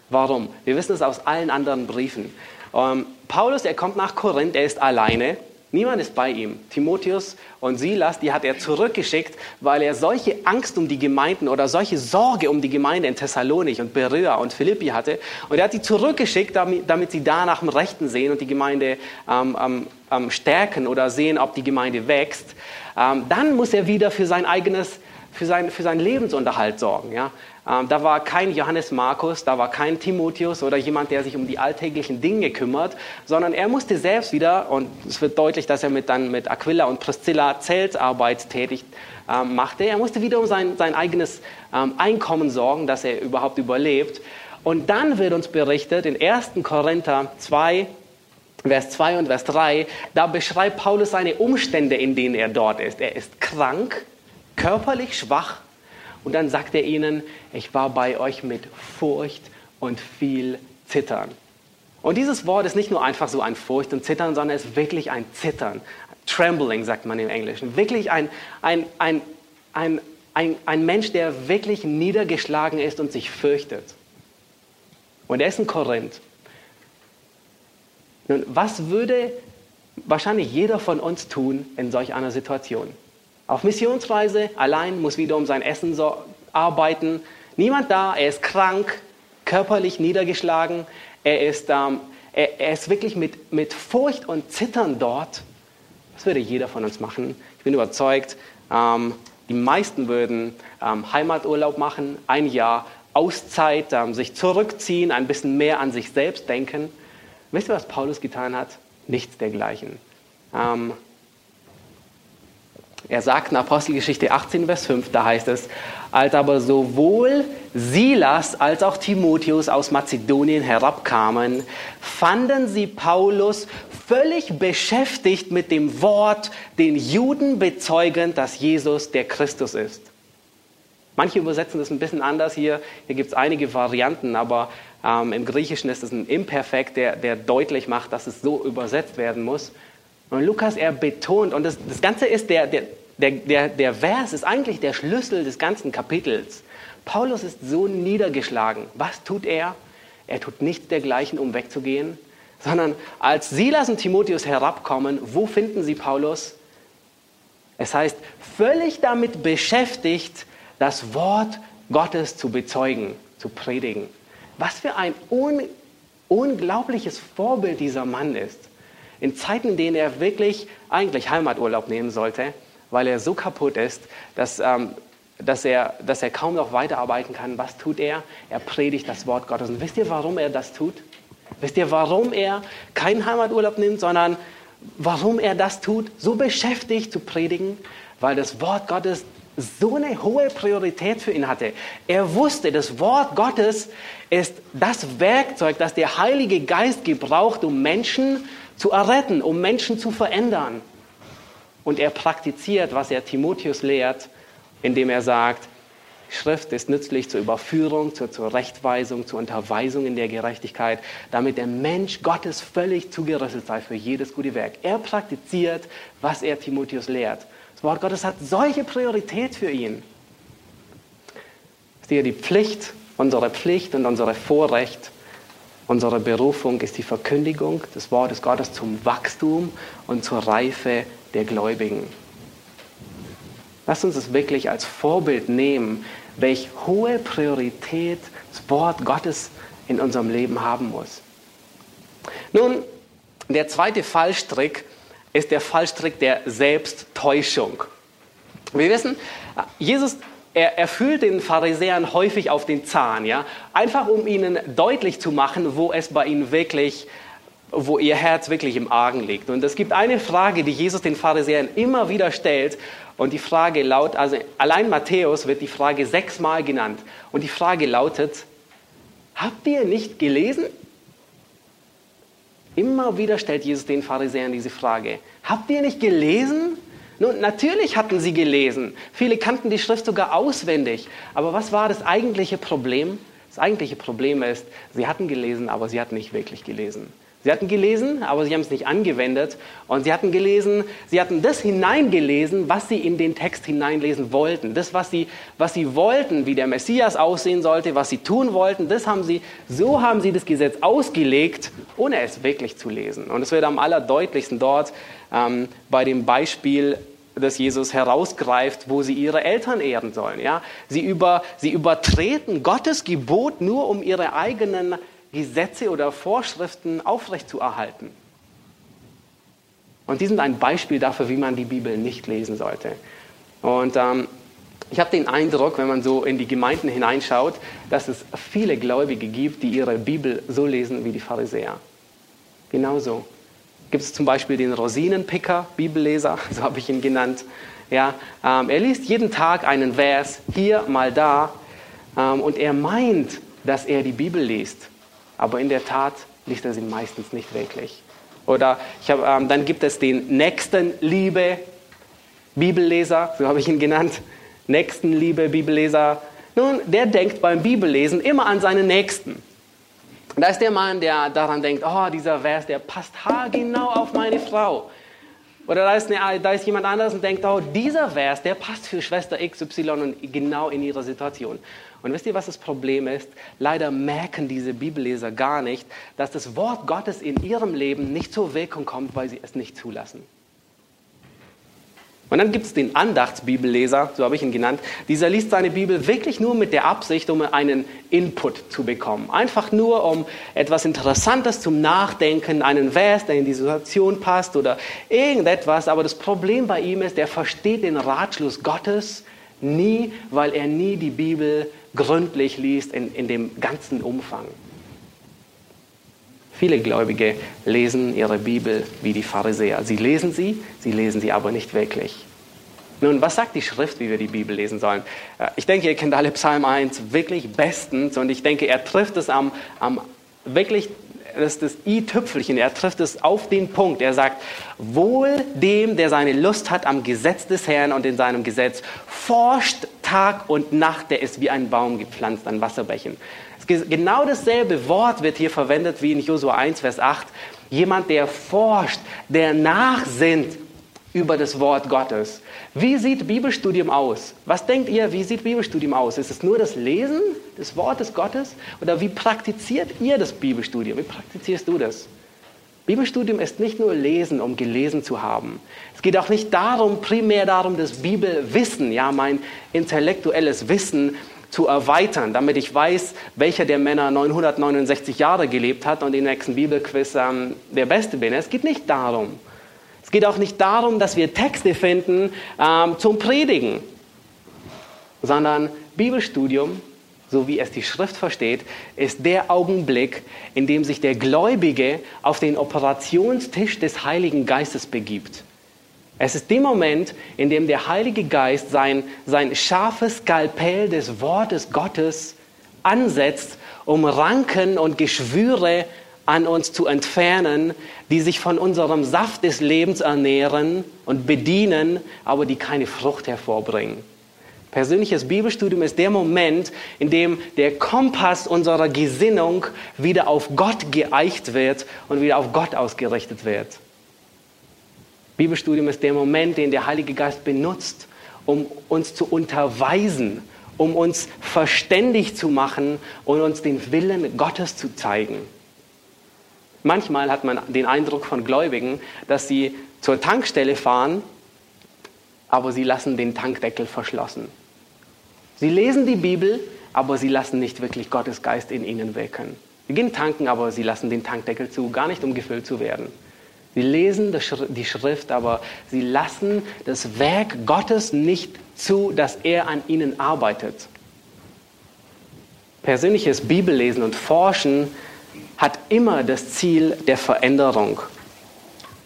Warum? Wir wissen es aus allen anderen Briefen. Ähm, Paulus, er kommt nach Korinth, er ist alleine Niemand ist bei ihm. Timotheus und Silas, die hat er zurückgeschickt, weil er solche Angst um die Gemeinden oder solche Sorge um die Gemeinde in Thessalonik und Berea und Philippi hatte. Und er hat die zurückgeschickt, damit, damit sie da nach dem Rechten sehen und die Gemeinde ähm, ähm, stärken oder sehen, ob die Gemeinde wächst. Ähm, dann muss er wieder für sein eigenes für, sein, für seinen Lebensunterhalt sorgen. Ja? Ähm, da war kein Johannes Markus, da war kein Timotheus oder jemand, der sich um die alltäglichen Dinge kümmert, sondern er musste selbst wieder, und es wird deutlich, dass er mit, dann mit Aquila und Priscilla Zeltarbeit tätig ähm, machte, er musste wieder um sein, sein eigenes ähm, Einkommen sorgen, dass er überhaupt überlebt. Und dann wird uns berichtet in 1. Korinther 2, Vers 2 und Vers 3, da beschreibt Paulus seine Umstände, in denen er dort ist. Er ist krank, körperlich schwach und dann sagt er ihnen, ich war bei euch mit Furcht und viel Zittern. Und dieses Wort ist nicht nur einfach so ein Furcht und Zittern, sondern es ist wirklich ein Zittern. Trembling sagt man im Englischen. Wirklich ein, ein, ein, ein, ein, ein Mensch, der wirklich niedergeschlagen ist und sich fürchtet. Und er ist in Korinth. Nun, was würde wahrscheinlich jeder von uns tun in solch einer Situation? Auf Missionsreise, allein, muss wieder um sein Essen so arbeiten. Niemand da, er ist krank, körperlich niedergeschlagen. Er ist, ähm, er, er, ist wirklich mit, mit Furcht und Zittern dort. Das würde jeder von uns machen. Ich bin überzeugt, ähm, die meisten würden ähm, Heimaturlaub machen, ein Jahr Auszeit, ähm, sich zurückziehen, ein bisschen mehr an sich selbst denken. Wisst ihr, was Paulus getan hat? Nichts dergleichen. Er sagt in Apostelgeschichte 18, Vers 5, da heißt es, als aber sowohl Silas als auch Timotheus aus Mazedonien herabkamen, fanden sie Paulus völlig beschäftigt mit dem Wort, den Juden bezeugend, dass Jesus der Christus ist. Manche übersetzen das ein bisschen anders hier. Hier gibt es einige Varianten, aber ähm, im Griechischen ist es ein Imperfekt, der, der deutlich macht, dass es so übersetzt werden muss. Und Lukas, er betont, und das, das Ganze ist, der, der, der, der Vers ist eigentlich der Schlüssel des ganzen Kapitels. Paulus ist so niedergeschlagen. Was tut er? Er tut nichts dergleichen, um wegzugehen, sondern als Silas und Timotheus herabkommen, wo finden sie Paulus? Es heißt, völlig damit beschäftigt, das Wort Gottes zu bezeugen, zu predigen. Was für ein un unglaubliches Vorbild dieser Mann ist. In Zeiten, in denen er wirklich eigentlich Heimaturlaub nehmen sollte, weil er so kaputt ist, dass, ähm, dass, er, dass er kaum noch weiterarbeiten kann. Was tut er? Er predigt das Wort Gottes. Und wisst ihr, warum er das tut? Wisst ihr, warum er keinen Heimaturlaub nimmt, sondern warum er das tut? So beschäftigt zu predigen, weil das Wort Gottes so eine hohe Priorität für ihn hatte. Er wusste, das Wort Gottes ist das Werkzeug, das der Heilige Geist gebraucht, um Menschen zu erretten, um Menschen zu verändern. Und er praktiziert, was er Timotheus lehrt, indem er sagt, Schrift ist nützlich zur Überführung, zur Zurechtweisung, zur Unterweisung in der Gerechtigkeit, damit der Mensch Gottes völlig zugerüstet sei für jedes gute Werk. Er praktiziert, was er Timotheus lehrt. Das Wort Gottes hat solche Priorität für ihn. Ist die Pflicht, unsere Pflicht und unsere Vorrecht, unsere Berufung ist die Verkündigung des Wortes Gottes zum Wachstum und zur Reife der Gläubigen. Lass uns es wirklich als Vorbild nehmen, welch hohe Priorität das Wort Gottes in unserem Leben haben muss. Nun, der zweite Fallstrick ist der Fallstrick der Selbsttäuschung. Wir wissen, Jesus er, er fühlt den Pharisäern häufig auf den Zahn, ja, einfach um ihnen deutlich zu machen, wo es bei ihnen wirklich, wo ihr Herz wirklich im Argen liegt. Und es gibt eine Frage, die Jesus den Pharisäern immer wieder stellt, und die Frage lautet, also allein Matthäus wird die Frage sechsmal genannt, und die Frage lautet: Habt ihr nicht gelesen? Immer wieder stellt Jesus den Pharisäern diese Frage. Habt ihr nicht gelesen? Nun, natürlich hatten sie gelesen. Viele kannten die Schrift sogar auswendig. Aber was war das eigentliche Problem? Das eigentliche Problem ist, sie hatten gelesen, aber sie hatten nicht wirklich gelesen. Sie hatten gelesen, aber sie haben es nicht angewendet. Und sie hatten gelesen, sie hatten das hineingelesen, was sie in den Text hineinlesen wollten. Das, was sie, was sie wollten, wie der Messias aussehen sollte, was sie tun wollten, das haben sie, so haben sie das Gesetz ausgelegt, ohne es wirklich zu lesen. Und es wird am allerdeutlichsten dort ähm, bei dem Beispiel das Jesus herausgreift, wo sie ihre Eltern ehren sollen. Ja? Sie, über, sie übertreten Gottes Gebot nur, um ihre eigenen Gesetze oder Vorschriften aufrechtzuerhalten. Und die sind ein Beispiel dafür, wie man die Bibel nicht lesen sollte. Und ähm, ich habe den Eindruck, wenn man so in die Gemeinden hineinschaut, dass es viele Gläubige gibt, die ihre Bibel so lesen wie die Pharisäer. Genauso. Gibt es zum Beispiel den Rosinenpicker, Bibelleser, so habe ich ihn genannt. Ja, ähm, er liest jeden Tag einen Vers, hier mal da, ähm, und er meint, dass er die Bibel liest aber in der Tat liest er sie meistens nicht wirklich. Oder hab, ähm, dann gibt es den Nächstenliebe Bibelleser, so habe ich ihn genannt. Nächstenliebe Bibelleser. Nun, der denkt beim Bibellesen immer an seinen Nächsten. Da ist der Mann, der daran denkt, oh, dieser Vers, der passt haargenau auf meine Frau. Oder da ist, eine, da ist jemand anderes und denkt, oh, dieser Vers, der passt für Schwester XY und genau in ihre Situation. Und wisst ihr, was das Problem ist? Leider merken diese Bibelleser gar nicht, dass das Wort Gottes in ihrem Leben nicht zur Wirkung kommt, weil sie es nicht zulassen. Und dann gibt es den Andachtsbibelleser, so habe ich ihn genannt. Dieser liest seine Bibel wirklich nur mit der Absicht, um einen Input zu bekommen. Einfach nur, um etwas Interessantes zum Nachdenken, einen Vers, der in die Situation passt oder irgendetwas. Aber das Problem bei ihm ist, er versteht den Ratschluss Gottes nie, weil er nie die Bibel gründlich liest in, in dem ganzen Umfang. Viele Gläubige lesen ihre Bibel wie die Pharisäer. Sie lesen sie, sie lesen sie aber nicht wirklich. Nun, was sagt die Schrift, wie wir die Bibel lesen sollen? Äh, ich denke, ihr kennt alle Psalm 1 wirklich bestens und ich denke, er trifft es am, am wirklich das das i-Tüpfelchen, er trifft es auf den Punkt. Er sagt, wohl dem, der seine Lust hat am Gesetz des Herrn und in seinem Gesetz, forscht Tag und Nacht, der ist wie ein Baum gepflanzt an Wasserbächen. Genau dasselbe Wort wird hier verwendet wie in Josua 1, Vers 8. Jemand, der forscht, der nachsinnt über das Wort Gottes. Wie sieht Bibelstudium aus? Was denkt ihr, wie sieht Bibelstudium aus? Ist es nur das Lesen des Wortes Gottes? Oder wie praktiziert ihr das Bibelstudium? Wie praktizierst du das? Bibelstudium ist nicht nur Lesen, um gelesen zu haben. Es geht auch nicht darum, primär darum, das Bibelwissen, ja, mein intellektuelles Wissen zu erweitern, damit ich weiß, welcher der Männer 969 Jahre gelebt hat und im nächsten Bibelquiz ähm, der Beste bin. Es geht nicht darum. Geht auch nicht darum, dass wir Texte finden ähm, zum Predigen, sondern Bibelstudium, so wie es die Schrift versteht, ist der Augenblick, in dem sich der Gläubige auf den Operationstisch des Heiligen Geistes begibt. Es ist der Moment, in dem der Heilige Geist sein, sein scharfes Skalpell des Wortes Gottes ansetzt, um Ranken und Geschwüre an uns zu entfernen, die sich von unserem Saft des Lebens ernähren und bedienen, aber die keine Frucht hervorbringen. Persönliches Bibelstudium ist der Moment, in dem der Kompass unserer Gesinnung wieder auf Gott geeicht wird und wieder auf Gott ausgerichtet wird. Bibelstudium ist der Moment, den der Heilige Geist benutzt, um uns zu unterweisen, um uns verständig zu machen und uns den Willen Gottes zu zeigen. Manchmal hat man den Eindruck von Gläubigen, dass sie zur Tankstelle fahren, aber sie lassen den Tankdeckel verschlossen. Sie lesen die Bibel, aber sie lassen nicht wirklich Gottes Geist in ihnen wirken. Sie gehen tanken, aber sie lassen den Tankdeckel zu, gar nicht um gefüllt zu werden. Sie lesen die Schrift, aber sie lassen das Werk Gottes nicht zu, dass er an ihnen arbeitet. Persönliches Bibellesen und Forschen hat immer das Ziel der Veränderung.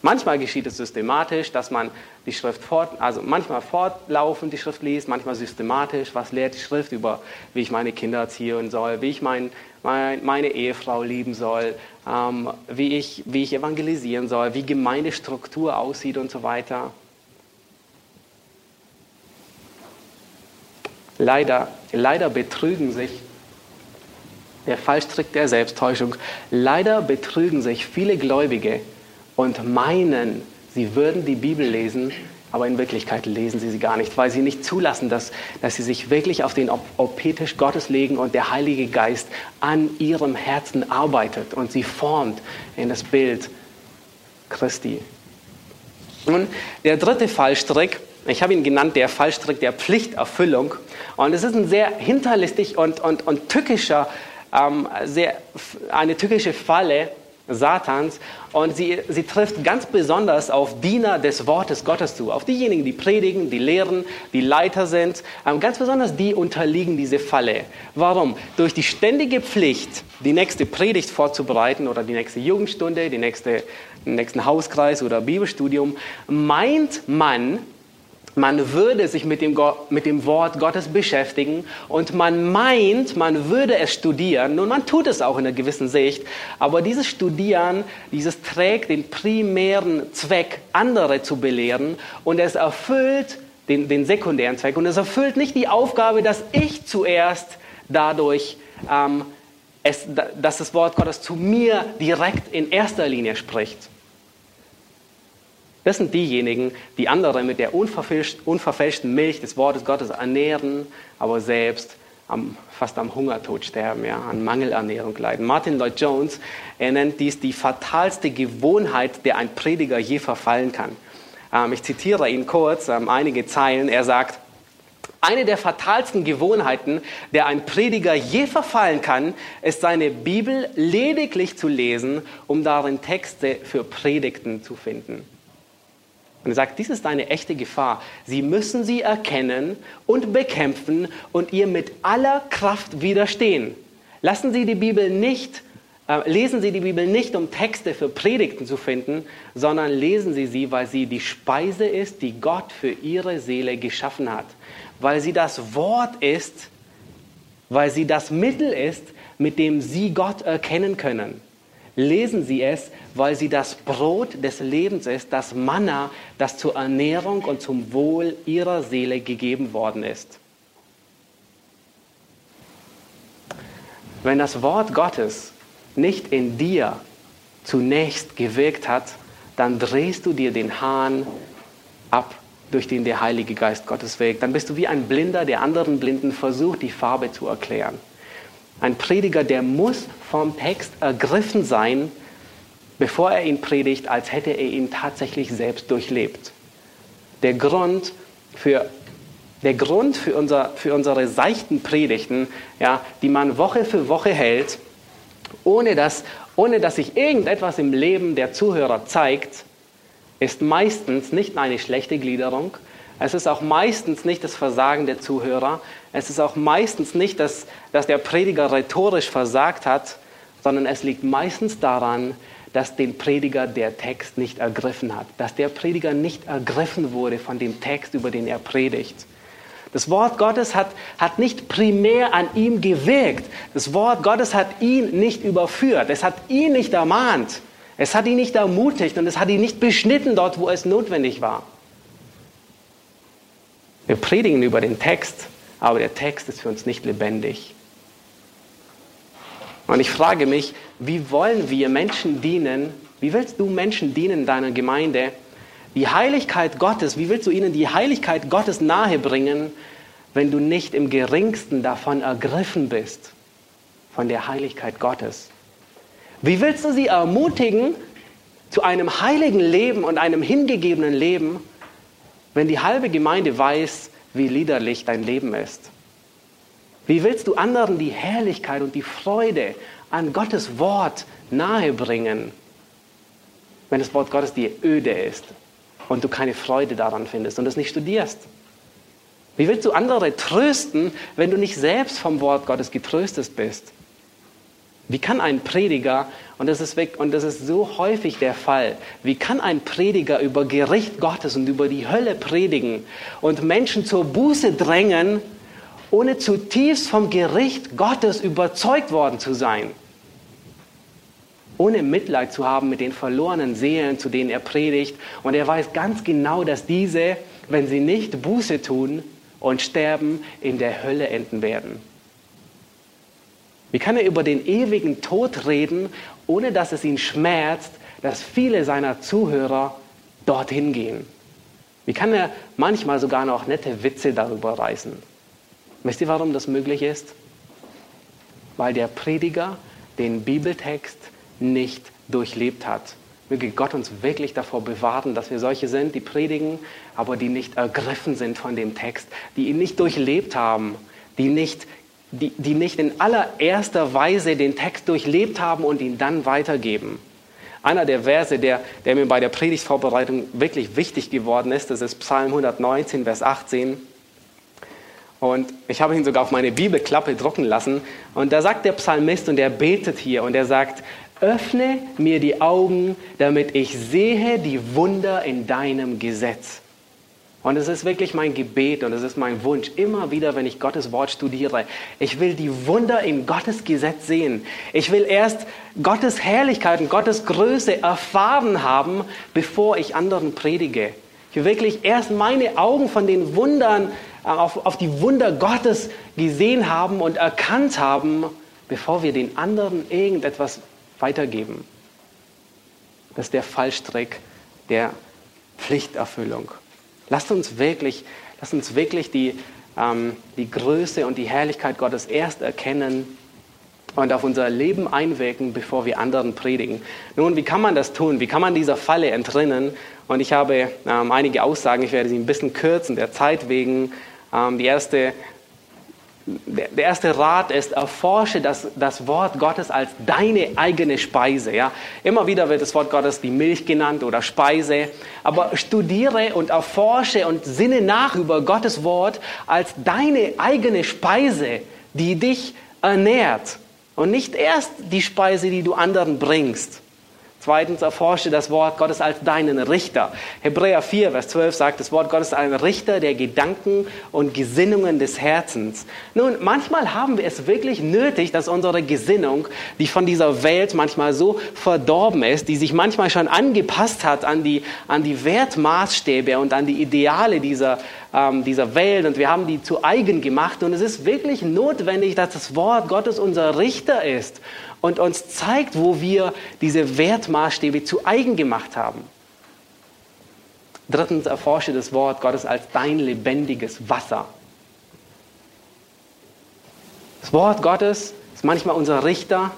Manchmal geschieht es systematisch, dass man die Schrift fort, also manchmal fortlaufend die Schrift liest, manchmal systematisch, was lehrt die Schrift über, wie ich meine Kinder erziehen soll, wie ich mein, mein, meine Ehefrau lieben soll, ähm, wie, ich, wie ich evangelisieren soll, wie Gemeindestruktur aussieht und so weiter. Leider, leider betrügen sich der Fallstrick der Selbsttäuschung. Leider betrügen sich viele Gläubige und meinen, sie würden die Bibel lesen, aber in Wirklichkeit lesen sie sie gar nicht, weil sie nicht zulassen, dass, dass sie sich wirklich auf den Opetisch Gottes legen und der Heilige Geist an ihrem Herzen arbeitet und sie formt in das Bild Christi. Und der dritte Fallstrick, ich habe ihn genannt, der Fallstrick der Pflichterfüllung. Und es ist ein sehr hinterlistig und, und, und tückischer ähm, sehr, eine tückische Falle Satans und sie, sie trifft ganz besonders auf Diener des Wortes Gottes zu, auf diejenigen, die predigen, die lehren, die Leiter sind. Ähm, ganz besonders die unterliegen diese Falle. Warum? Durch die ständige Pflicht, die nächste Predigt vorzubereiten oder die nächste Jugendstunde, die nächste, den nächsten Hauskreis oder Bibelstudium, meint man, man würde sich mit dem, mit dem Wort Gottes beschäftigen und man meint, man würde es studieren. Nun, man tut es auch in einer gewissen Sicht, aber dieses Studieren, dieses trägt den primären Zweck, andere zu belehren und es erfüllt den, den sekundären Zweck und es erfüllt nicht die Aufgabe, dass ich zuerst dadurch, ähm, es, dass das Wort Gottes zu mir direkt in erster Linie spricht. Das sind diejenigen, die andere mit der unverfälschten Milch des Wortes Gottes ernähren, aber selbst am, fast am Hungertod sterben, ja, an Mangelernährung leiden. Martin Lloyd Jones, er nennt dies die fatalste Gewohnheit, der ein Prediger je verfallen kann. Ähm, ich zitiere ihn kurz, ähm, einige Zeilen. Er sagt, eine der fatalsten Gewohnheiten, der ein Prediger je verfallen kann, ist seine Bibel lediglich zu lesen, um darin Texte für Predigten zu finden. Und er sagt, dies ist eine echte Gefahr. Sie müssen sie erkennen und bekämpfen und ihr mit aller Kraft widerstehen. Lassen Sie die Bibel nicht, äh, lesen Sie die Bibel nicht, um Texte für Predigten zu finden, sondern lesen Sie sie, weil sie die Speise ist, die Gott für Ihre Seele geschaffen hat. Weil sie das Wort ist, weil sie das Mittel ist, mit dem Sie Gott erkennen können. Lesen sie es, weil sie das Brot des Lebens ist, das Manna, das zur Ernährung und zum Wohl ihrer Seele gegeben worden ist. Wenn das Wort Gottes nicht in dir zunächst gewirkt hat, dann drehst du dir den Hahn ab, durch den der Heilige Geist Gottes wirkt. Dann bist du wie ein Blinder, der anderen Blinden versucht, die Farbe zu erklären. Ein Prediger, der muss vom Text ergriffen sein, bevor er ihn predigt, als hätte er ihn tatsächlich selbst durchlebt. Der Grund für, der Grund für, unser, für unsere seichten Predigten, ja, die man Woche für Woche hält, ohne dass, ohne dass sich irgendetwas im Leben der Zuhörer zeigt, ist meistens nicht eine schlechte Gliederung. Es ist auch meistens nicht das Versagen der Zuhörer. Es ist auch meistens nicht, dass, dass der Prediger rhetorisch versagt hat, sondern es liegt meistens daran, dass den Prediger der Text nicht ergriffen hat, dass der Prediger nicht ergriffen wurde von dem Text, über den er predigt. Das Wort Gottes hat, hat nicht primär an ihm gewirkt. Das Wort Gottes hat ihn nicht überführt. Es hat ihn nicht ermahnt. Es hat ihn nicht ermutigt und es hat ihn nicht beschnitten dort, wo es notwendig war. Wir predigen über den Text, aber der Text ist für uns nicht lebendig. Und ich frage mich, wie wollen wir Menschen dienen? Wie willst du Menschen dienen in deiner Gemeinde? Die Heiligkeit Gottes, wie willst du ihnen die Heiligkeit Gottes nahebringen, wenn du nicht im geringsten davon ergriffen bist, von der Heiligkeit Gottes? Wie willst du sie ermutigen zu einem heiligen Leben und einem hingegebenen Leben, wenn die halbe Gemeinde weiß, wie liederlich dein Leben ist? Wie willst du anderen die Herrlichkeit und die Freude an Gottes Wort nahebringen, wenn das Wort Gottes dir öde ist und du keine Freude daran findest und es nicht studierst? Wie willst du andere trösten, wenn du nicht selbst vom Wort Gottes getröstet bist? Wie kann ein Prediger, und das, ist weg, und das ist so häufig der Fall, wie kann ein Prediger über Gericht Gottes und über die Hölle predigen und Menschen zur Buße drängen, ohne zutiefst vom Gericht Gottes überzeugt worden zu sein? Ohne Mitleid zu haben mit den verlorenen Seelen, zu denen er predigt. Und er weiß ganz genau, dass diese, wenn sie nicht Buße tun und sterben, in der Hölle enden werden. Wie kann er über den ewigen Tod reden, ohne dass es ihn schmerzt, dass viele seiner Zuhörer dorthin gehen? Wie kann er manchmal sogar noch nette Witze darüber reißen? Wisst ihr, warum das möglich ist? Weil der Prediger den Bibeltext nicht durchlebt hat. Möge Gott uns wirklich davor bewahren, dass wir solche sind, die predigen, aber die nicht ergriffen sind von dem Text, die ihn nicht durchlebt haben, die nicht die, die nicht in allererster Weise den Text durchlebt haben und ihn dann weitergeben. Einer der Verse, der, der mir bei der Predigtvorbereitung wirklich wichtig geworden ist, das ist Psalm 119, Vers 18. Und ich habe ihn sogar auf meine Bibelklappe drucken lassen. Und da sagt der Psalmist und er betet hier und er sagt, öffne mir die Augen, damit ich sehe die Wunder in deinem Gesetz. Und es ist wirklich mein Gebet und es ist mein Wunsch, immer wieder, wenn ich Gottes Wort studiere, ich will die Wunder in Gottes Gesetz sehen. Ich will erst Gottes Herrlichkeit und Gottes Größe erfahren haben, bevor ich anderen predige. Ich will wirklich erst meine Augen von den Wundern, äh, auf, auf die Wunder Gottes gesehen haben und erkannt haben, bevor wir den anderen irgendetwas weitergeben. Das ist der Fallstrick der Pflichterfüllung. Lasst uns wirklich, lasst uns wirklich die, ähm, die Größe und die Herrlichkeit Gottes erst erkennen und auf unser Leben einwirken, bevor wir anderen predigen. Nun, wie kann man das tun? Wie kann man dieser Falle entrinnen? Und ich habe ähm, einige Aussagen, ich werde sie ein bisschen kürzen, der Zeit wegen. Ähm, die erste der erste Rat ist, erforsche das, das Wort Gottes als deine eigene Speise. Ja? Immer wieder wird das Wort Gottes die Milch genannt oder Speise. Aber studiere und erforsche und sinne nach über Gottes Wort als deine eigene Speise, die dich ernährt. Und nicht erst die Speise, die du anderen bringst. Zweitens, erforsche das Wort Gottes als deinen Richter. Hebräer 4, Vers 12 sagt, das Wort Gottes ist ein Richter der Gedanken und Gesinnungen des Herzens. Nun, manchmal haben wir es wirklich nötig, dass unsere Gesinnung, die von dieser Welt manchmal so verdorben ist, die sich manchmal schon angepasst hat an die, an die Wertmaßstäbe und an die Ideale dieser, ähm, dieser Welt und wir haben die zu eigen gemacht und es ist wirklich notwendig, dass das Wort Gottes unser Richter ist und uns zeigt, wo wir diese Wertmaßstäbe zu eigen gemacht haben. Drittens, erforsche das Wort Gottes als dein lebendiges Wasser. Das Wort Gottes ist manchmal unser Richter,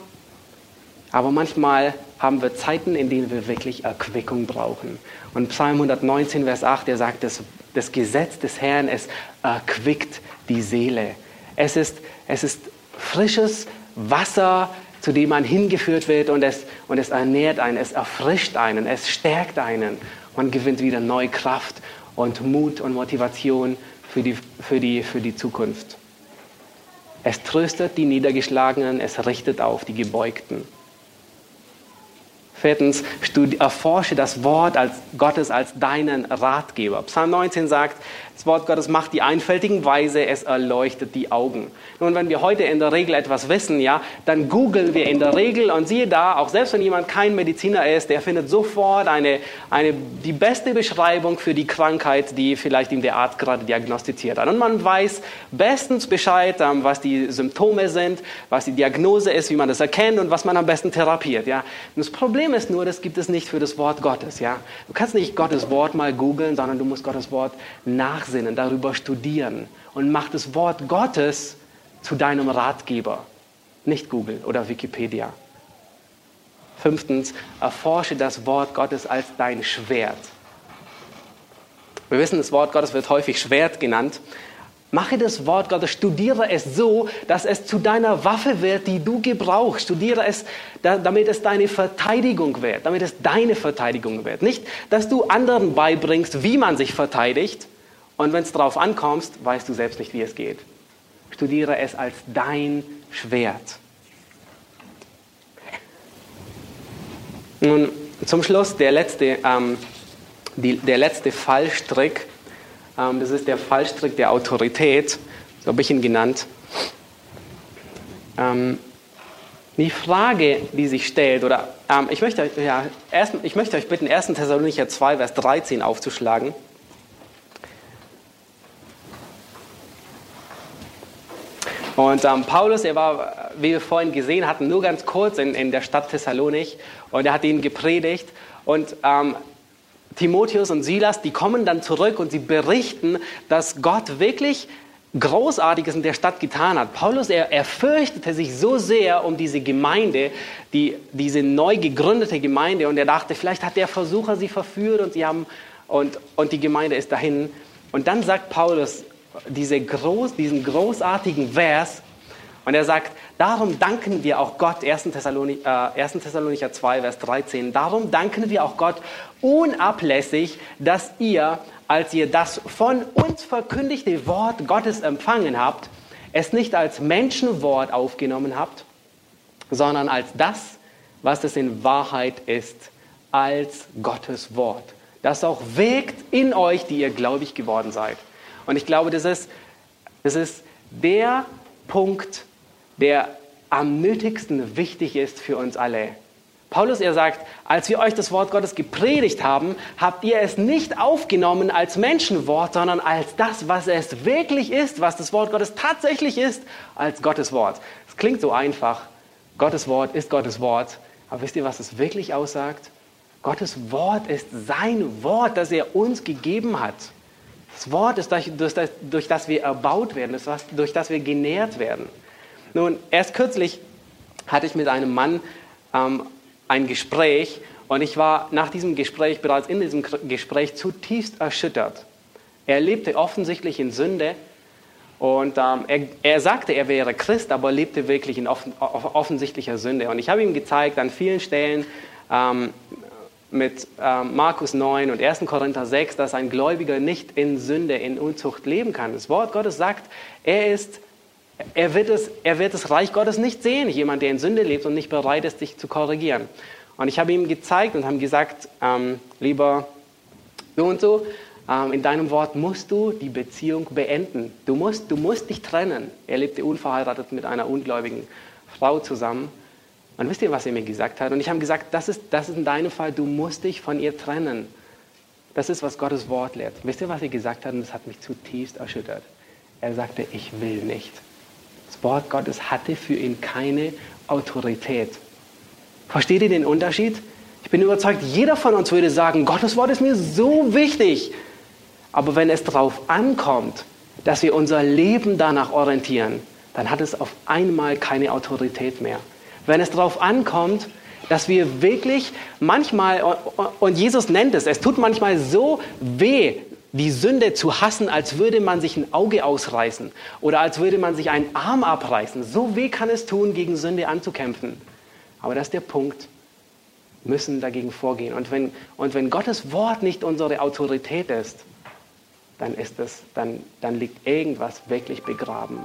aber manchmal haben wir Zeiten, in denen wir wirklich Erquickung brauchen. Und Psalm 119, Vers 8, der sagt, das, das Gesetz des Herrn, es erquickt die Seele. Es ist, es ist frisches Wasser, zu dem man hingeführt wird und es, und es ernährt einen, es erfrischt einen, es stärkt einen. Man gewinnt wieder neue Kraft und Mut und Motivation für die, für die, für die Zukunft. Es tröstet die Niedergeschlagenen, es richtet auf die Gebeugten. Viertens, erforsche das Wort als Gottes als deinen Ratgeber. Psalm 19 sagt, das Wort Gottes macht die einfältigen weise, es erleuchtet die Augen. Nun, wenn wir heute in der Regel etwas wissen, ja, dann googeln wir in der Regel und siehe da, auch selbst wenn jemand kein Mediziner ist, der findet sofort eine, eine, die beste Beschreibung für die Krankheit, die vielleicht ihm der Arzt gerade diagnostiziert hat. Und man weiß bestens Bescheid, ähm, was die Symptome sind, was die Diagnose ist, wie man das erkennt und was man am besten therapiert. Ja. Und das Problem ist nur, das gibt es nicht für das Wort Gottes. Ja. Du kannst nicht Gottes Wort mal googeln, sondern du musst Gottes Wort nach nachsinnen, darüber studieren und mach das Wort Gottes zu deinem Ratgeber. Nicht Google oder Wikipedia. Fünftens, erforsche das Wort Gottes als dein Schwert. Wir wissen, das Wort Gottes wird häufig Schwert genannt. Mache das Wort Gottes, studiere es so, dass es zu deiner Waffe wird, die du gebrauchst. Studiere es, damit es deine Verteidigung wird, damit es deine Verteidigung wird. Nicht, dass du anderen beibringst, wie man sich verteidigt, und wenn es darauf ankommt, weißt du selbst nicht, wie es geht. Studiere es als dein Schwert. Nun, zum Schluss der letzte, ähm, die, der letzte Fallstrick. Ähm, das ist der Fallstrick der Autorität, so habe ich ihn genannt. Ähm, die Frage, die sich stellt, oder ähm, ich, möchte, ja, erst, ich möchte euch bitten, 1. Thessalonicher 2, Vers 13 aufzuschlagen. Und ähm, Paulus, er war, wie wir vorhin gesehen hatten, nur ganz kurz in, in der Stadt Thessalonik und er hat ihnen gepredigt. Und ähm, Timotheus und Silas, die kommen dann zurück und sie berichten, dass Gott wirklich Großartiges in der Stadt getan hat. Paulus, er, er fürchtete sich so sehr um diese Gemeinde, die, diese neu gegründete Gemeinde, und er dachte, vielleicht hat der Versucher sie verführt und, sie haben, und, und die Gemeinde ist dahin. Und dann sagt Paulus, diese groß, diesen großartigen Vers und er sagt, darum danken wir auch Gott, 1. Thessalonicher, äh, 1. Thessalonicher 2, Vers 13, darum danken wir auch Gott unablässig, dass ihr, als ihr das von uns verkündigte Wort Gottes empfangen habt, es nicht als Menschenwort aufgenommen habt, sondern als das, was es in Wahrheit ist, als Gottes Wort, das auch wirkt in euch, die ihr gläubig geworden seid. Und ich glaube, das ist, das ist der Punkt, der am nötigsten wichtig ist für uns alle. Paulus, er sagt, als wir euch das Wort Gottes gepredigt haben, habt ihr es nicht aufgenommen als Menschenwort, sondern als das, was es wirklich ist, was das Wort Gottes tatsächlich ist, als Gottes Wort. Es klingt so einfach. Gottes Wort ist Gottes Wort. Aber wisst ihr, was es wirklich aussagt? Gottes Wort ist sein Wort, das er uns gegeben hat. Das Wort ist durch, durch, das, durch das wir erbaut werden, durch das wir genährt werden. Nun, erst kürzlich hatte ich mit einem Mann ähm, ein Gespräch und ich war nach diesem Gespräch, bereits in diesem Gespräch, zutiefst erschüttert. Er lebte offensichtlich in Sünde und ähm, er, er, sagte, er wäre Christ, aber lebte wirklich in offen, offensichtlicher Sünde. Und ich habe ihm gezeigt an vielen Stellen, ähm, mit äh, Markus 9 und 1. Korinther 6, dass ein Gläubiger nicht in Sünde, in Unzucht leben kann. Das Wort Gottes sagt, er ist, er wird es, er wird das Reich Gottes nicht sehen, jemand, der in Sünde lebt und nicht bereit ist, sich zu korrigieren. Und ich habe ihm gezeigt und habe gesagt, ähm, lieber so und so, ähm, in deinem Wort musst du die Beziehung beenden. Du musst, du musst dich trennen. Er lebte unverheiratet mit einer ungläubigen Frau zusammen. Und wisst ihr, was er mir gesagt hat? Und ich habe gesagt, das ist, das ist in deinem Fall, du musst dich von ihr trennen. Das ist, was Gottes Wort lehrt. Wisst ihr, was er gesagt hat? Und das hat mich zutiefst erschüttert. Er sagte, ich will nicht. Das Wort Gottes hatte für ihn keine Autorität. Versteht ihr den Unterschied? Ich bin überzeugt, jeder von uns würde sagen, Gottes Wort ist mir so wichtig. Aber wenn es darauf ankommt, dass wir unser Leben danach orientieren, dann hat es auf einmal keine Autorität mehr. Wenn es darauf ankommt, dass wir wirklich manchmal, und Jesus nennt es, es tut manchmal so weh, die Sünde zu hassen, als würde man sich ein Auge ausreißen oder als würde man sich einen Arm abreißen. So weh kann es tun, gegen Sünde anzukämpfen. Aber das ist der Punkt. Wir müssen dagegen vorgehen. Und wenn, und wenn Gottes Wort nicht unsere Autorität ist, dann, ist es, dann, dann liegt irgendwas wirklich begraben.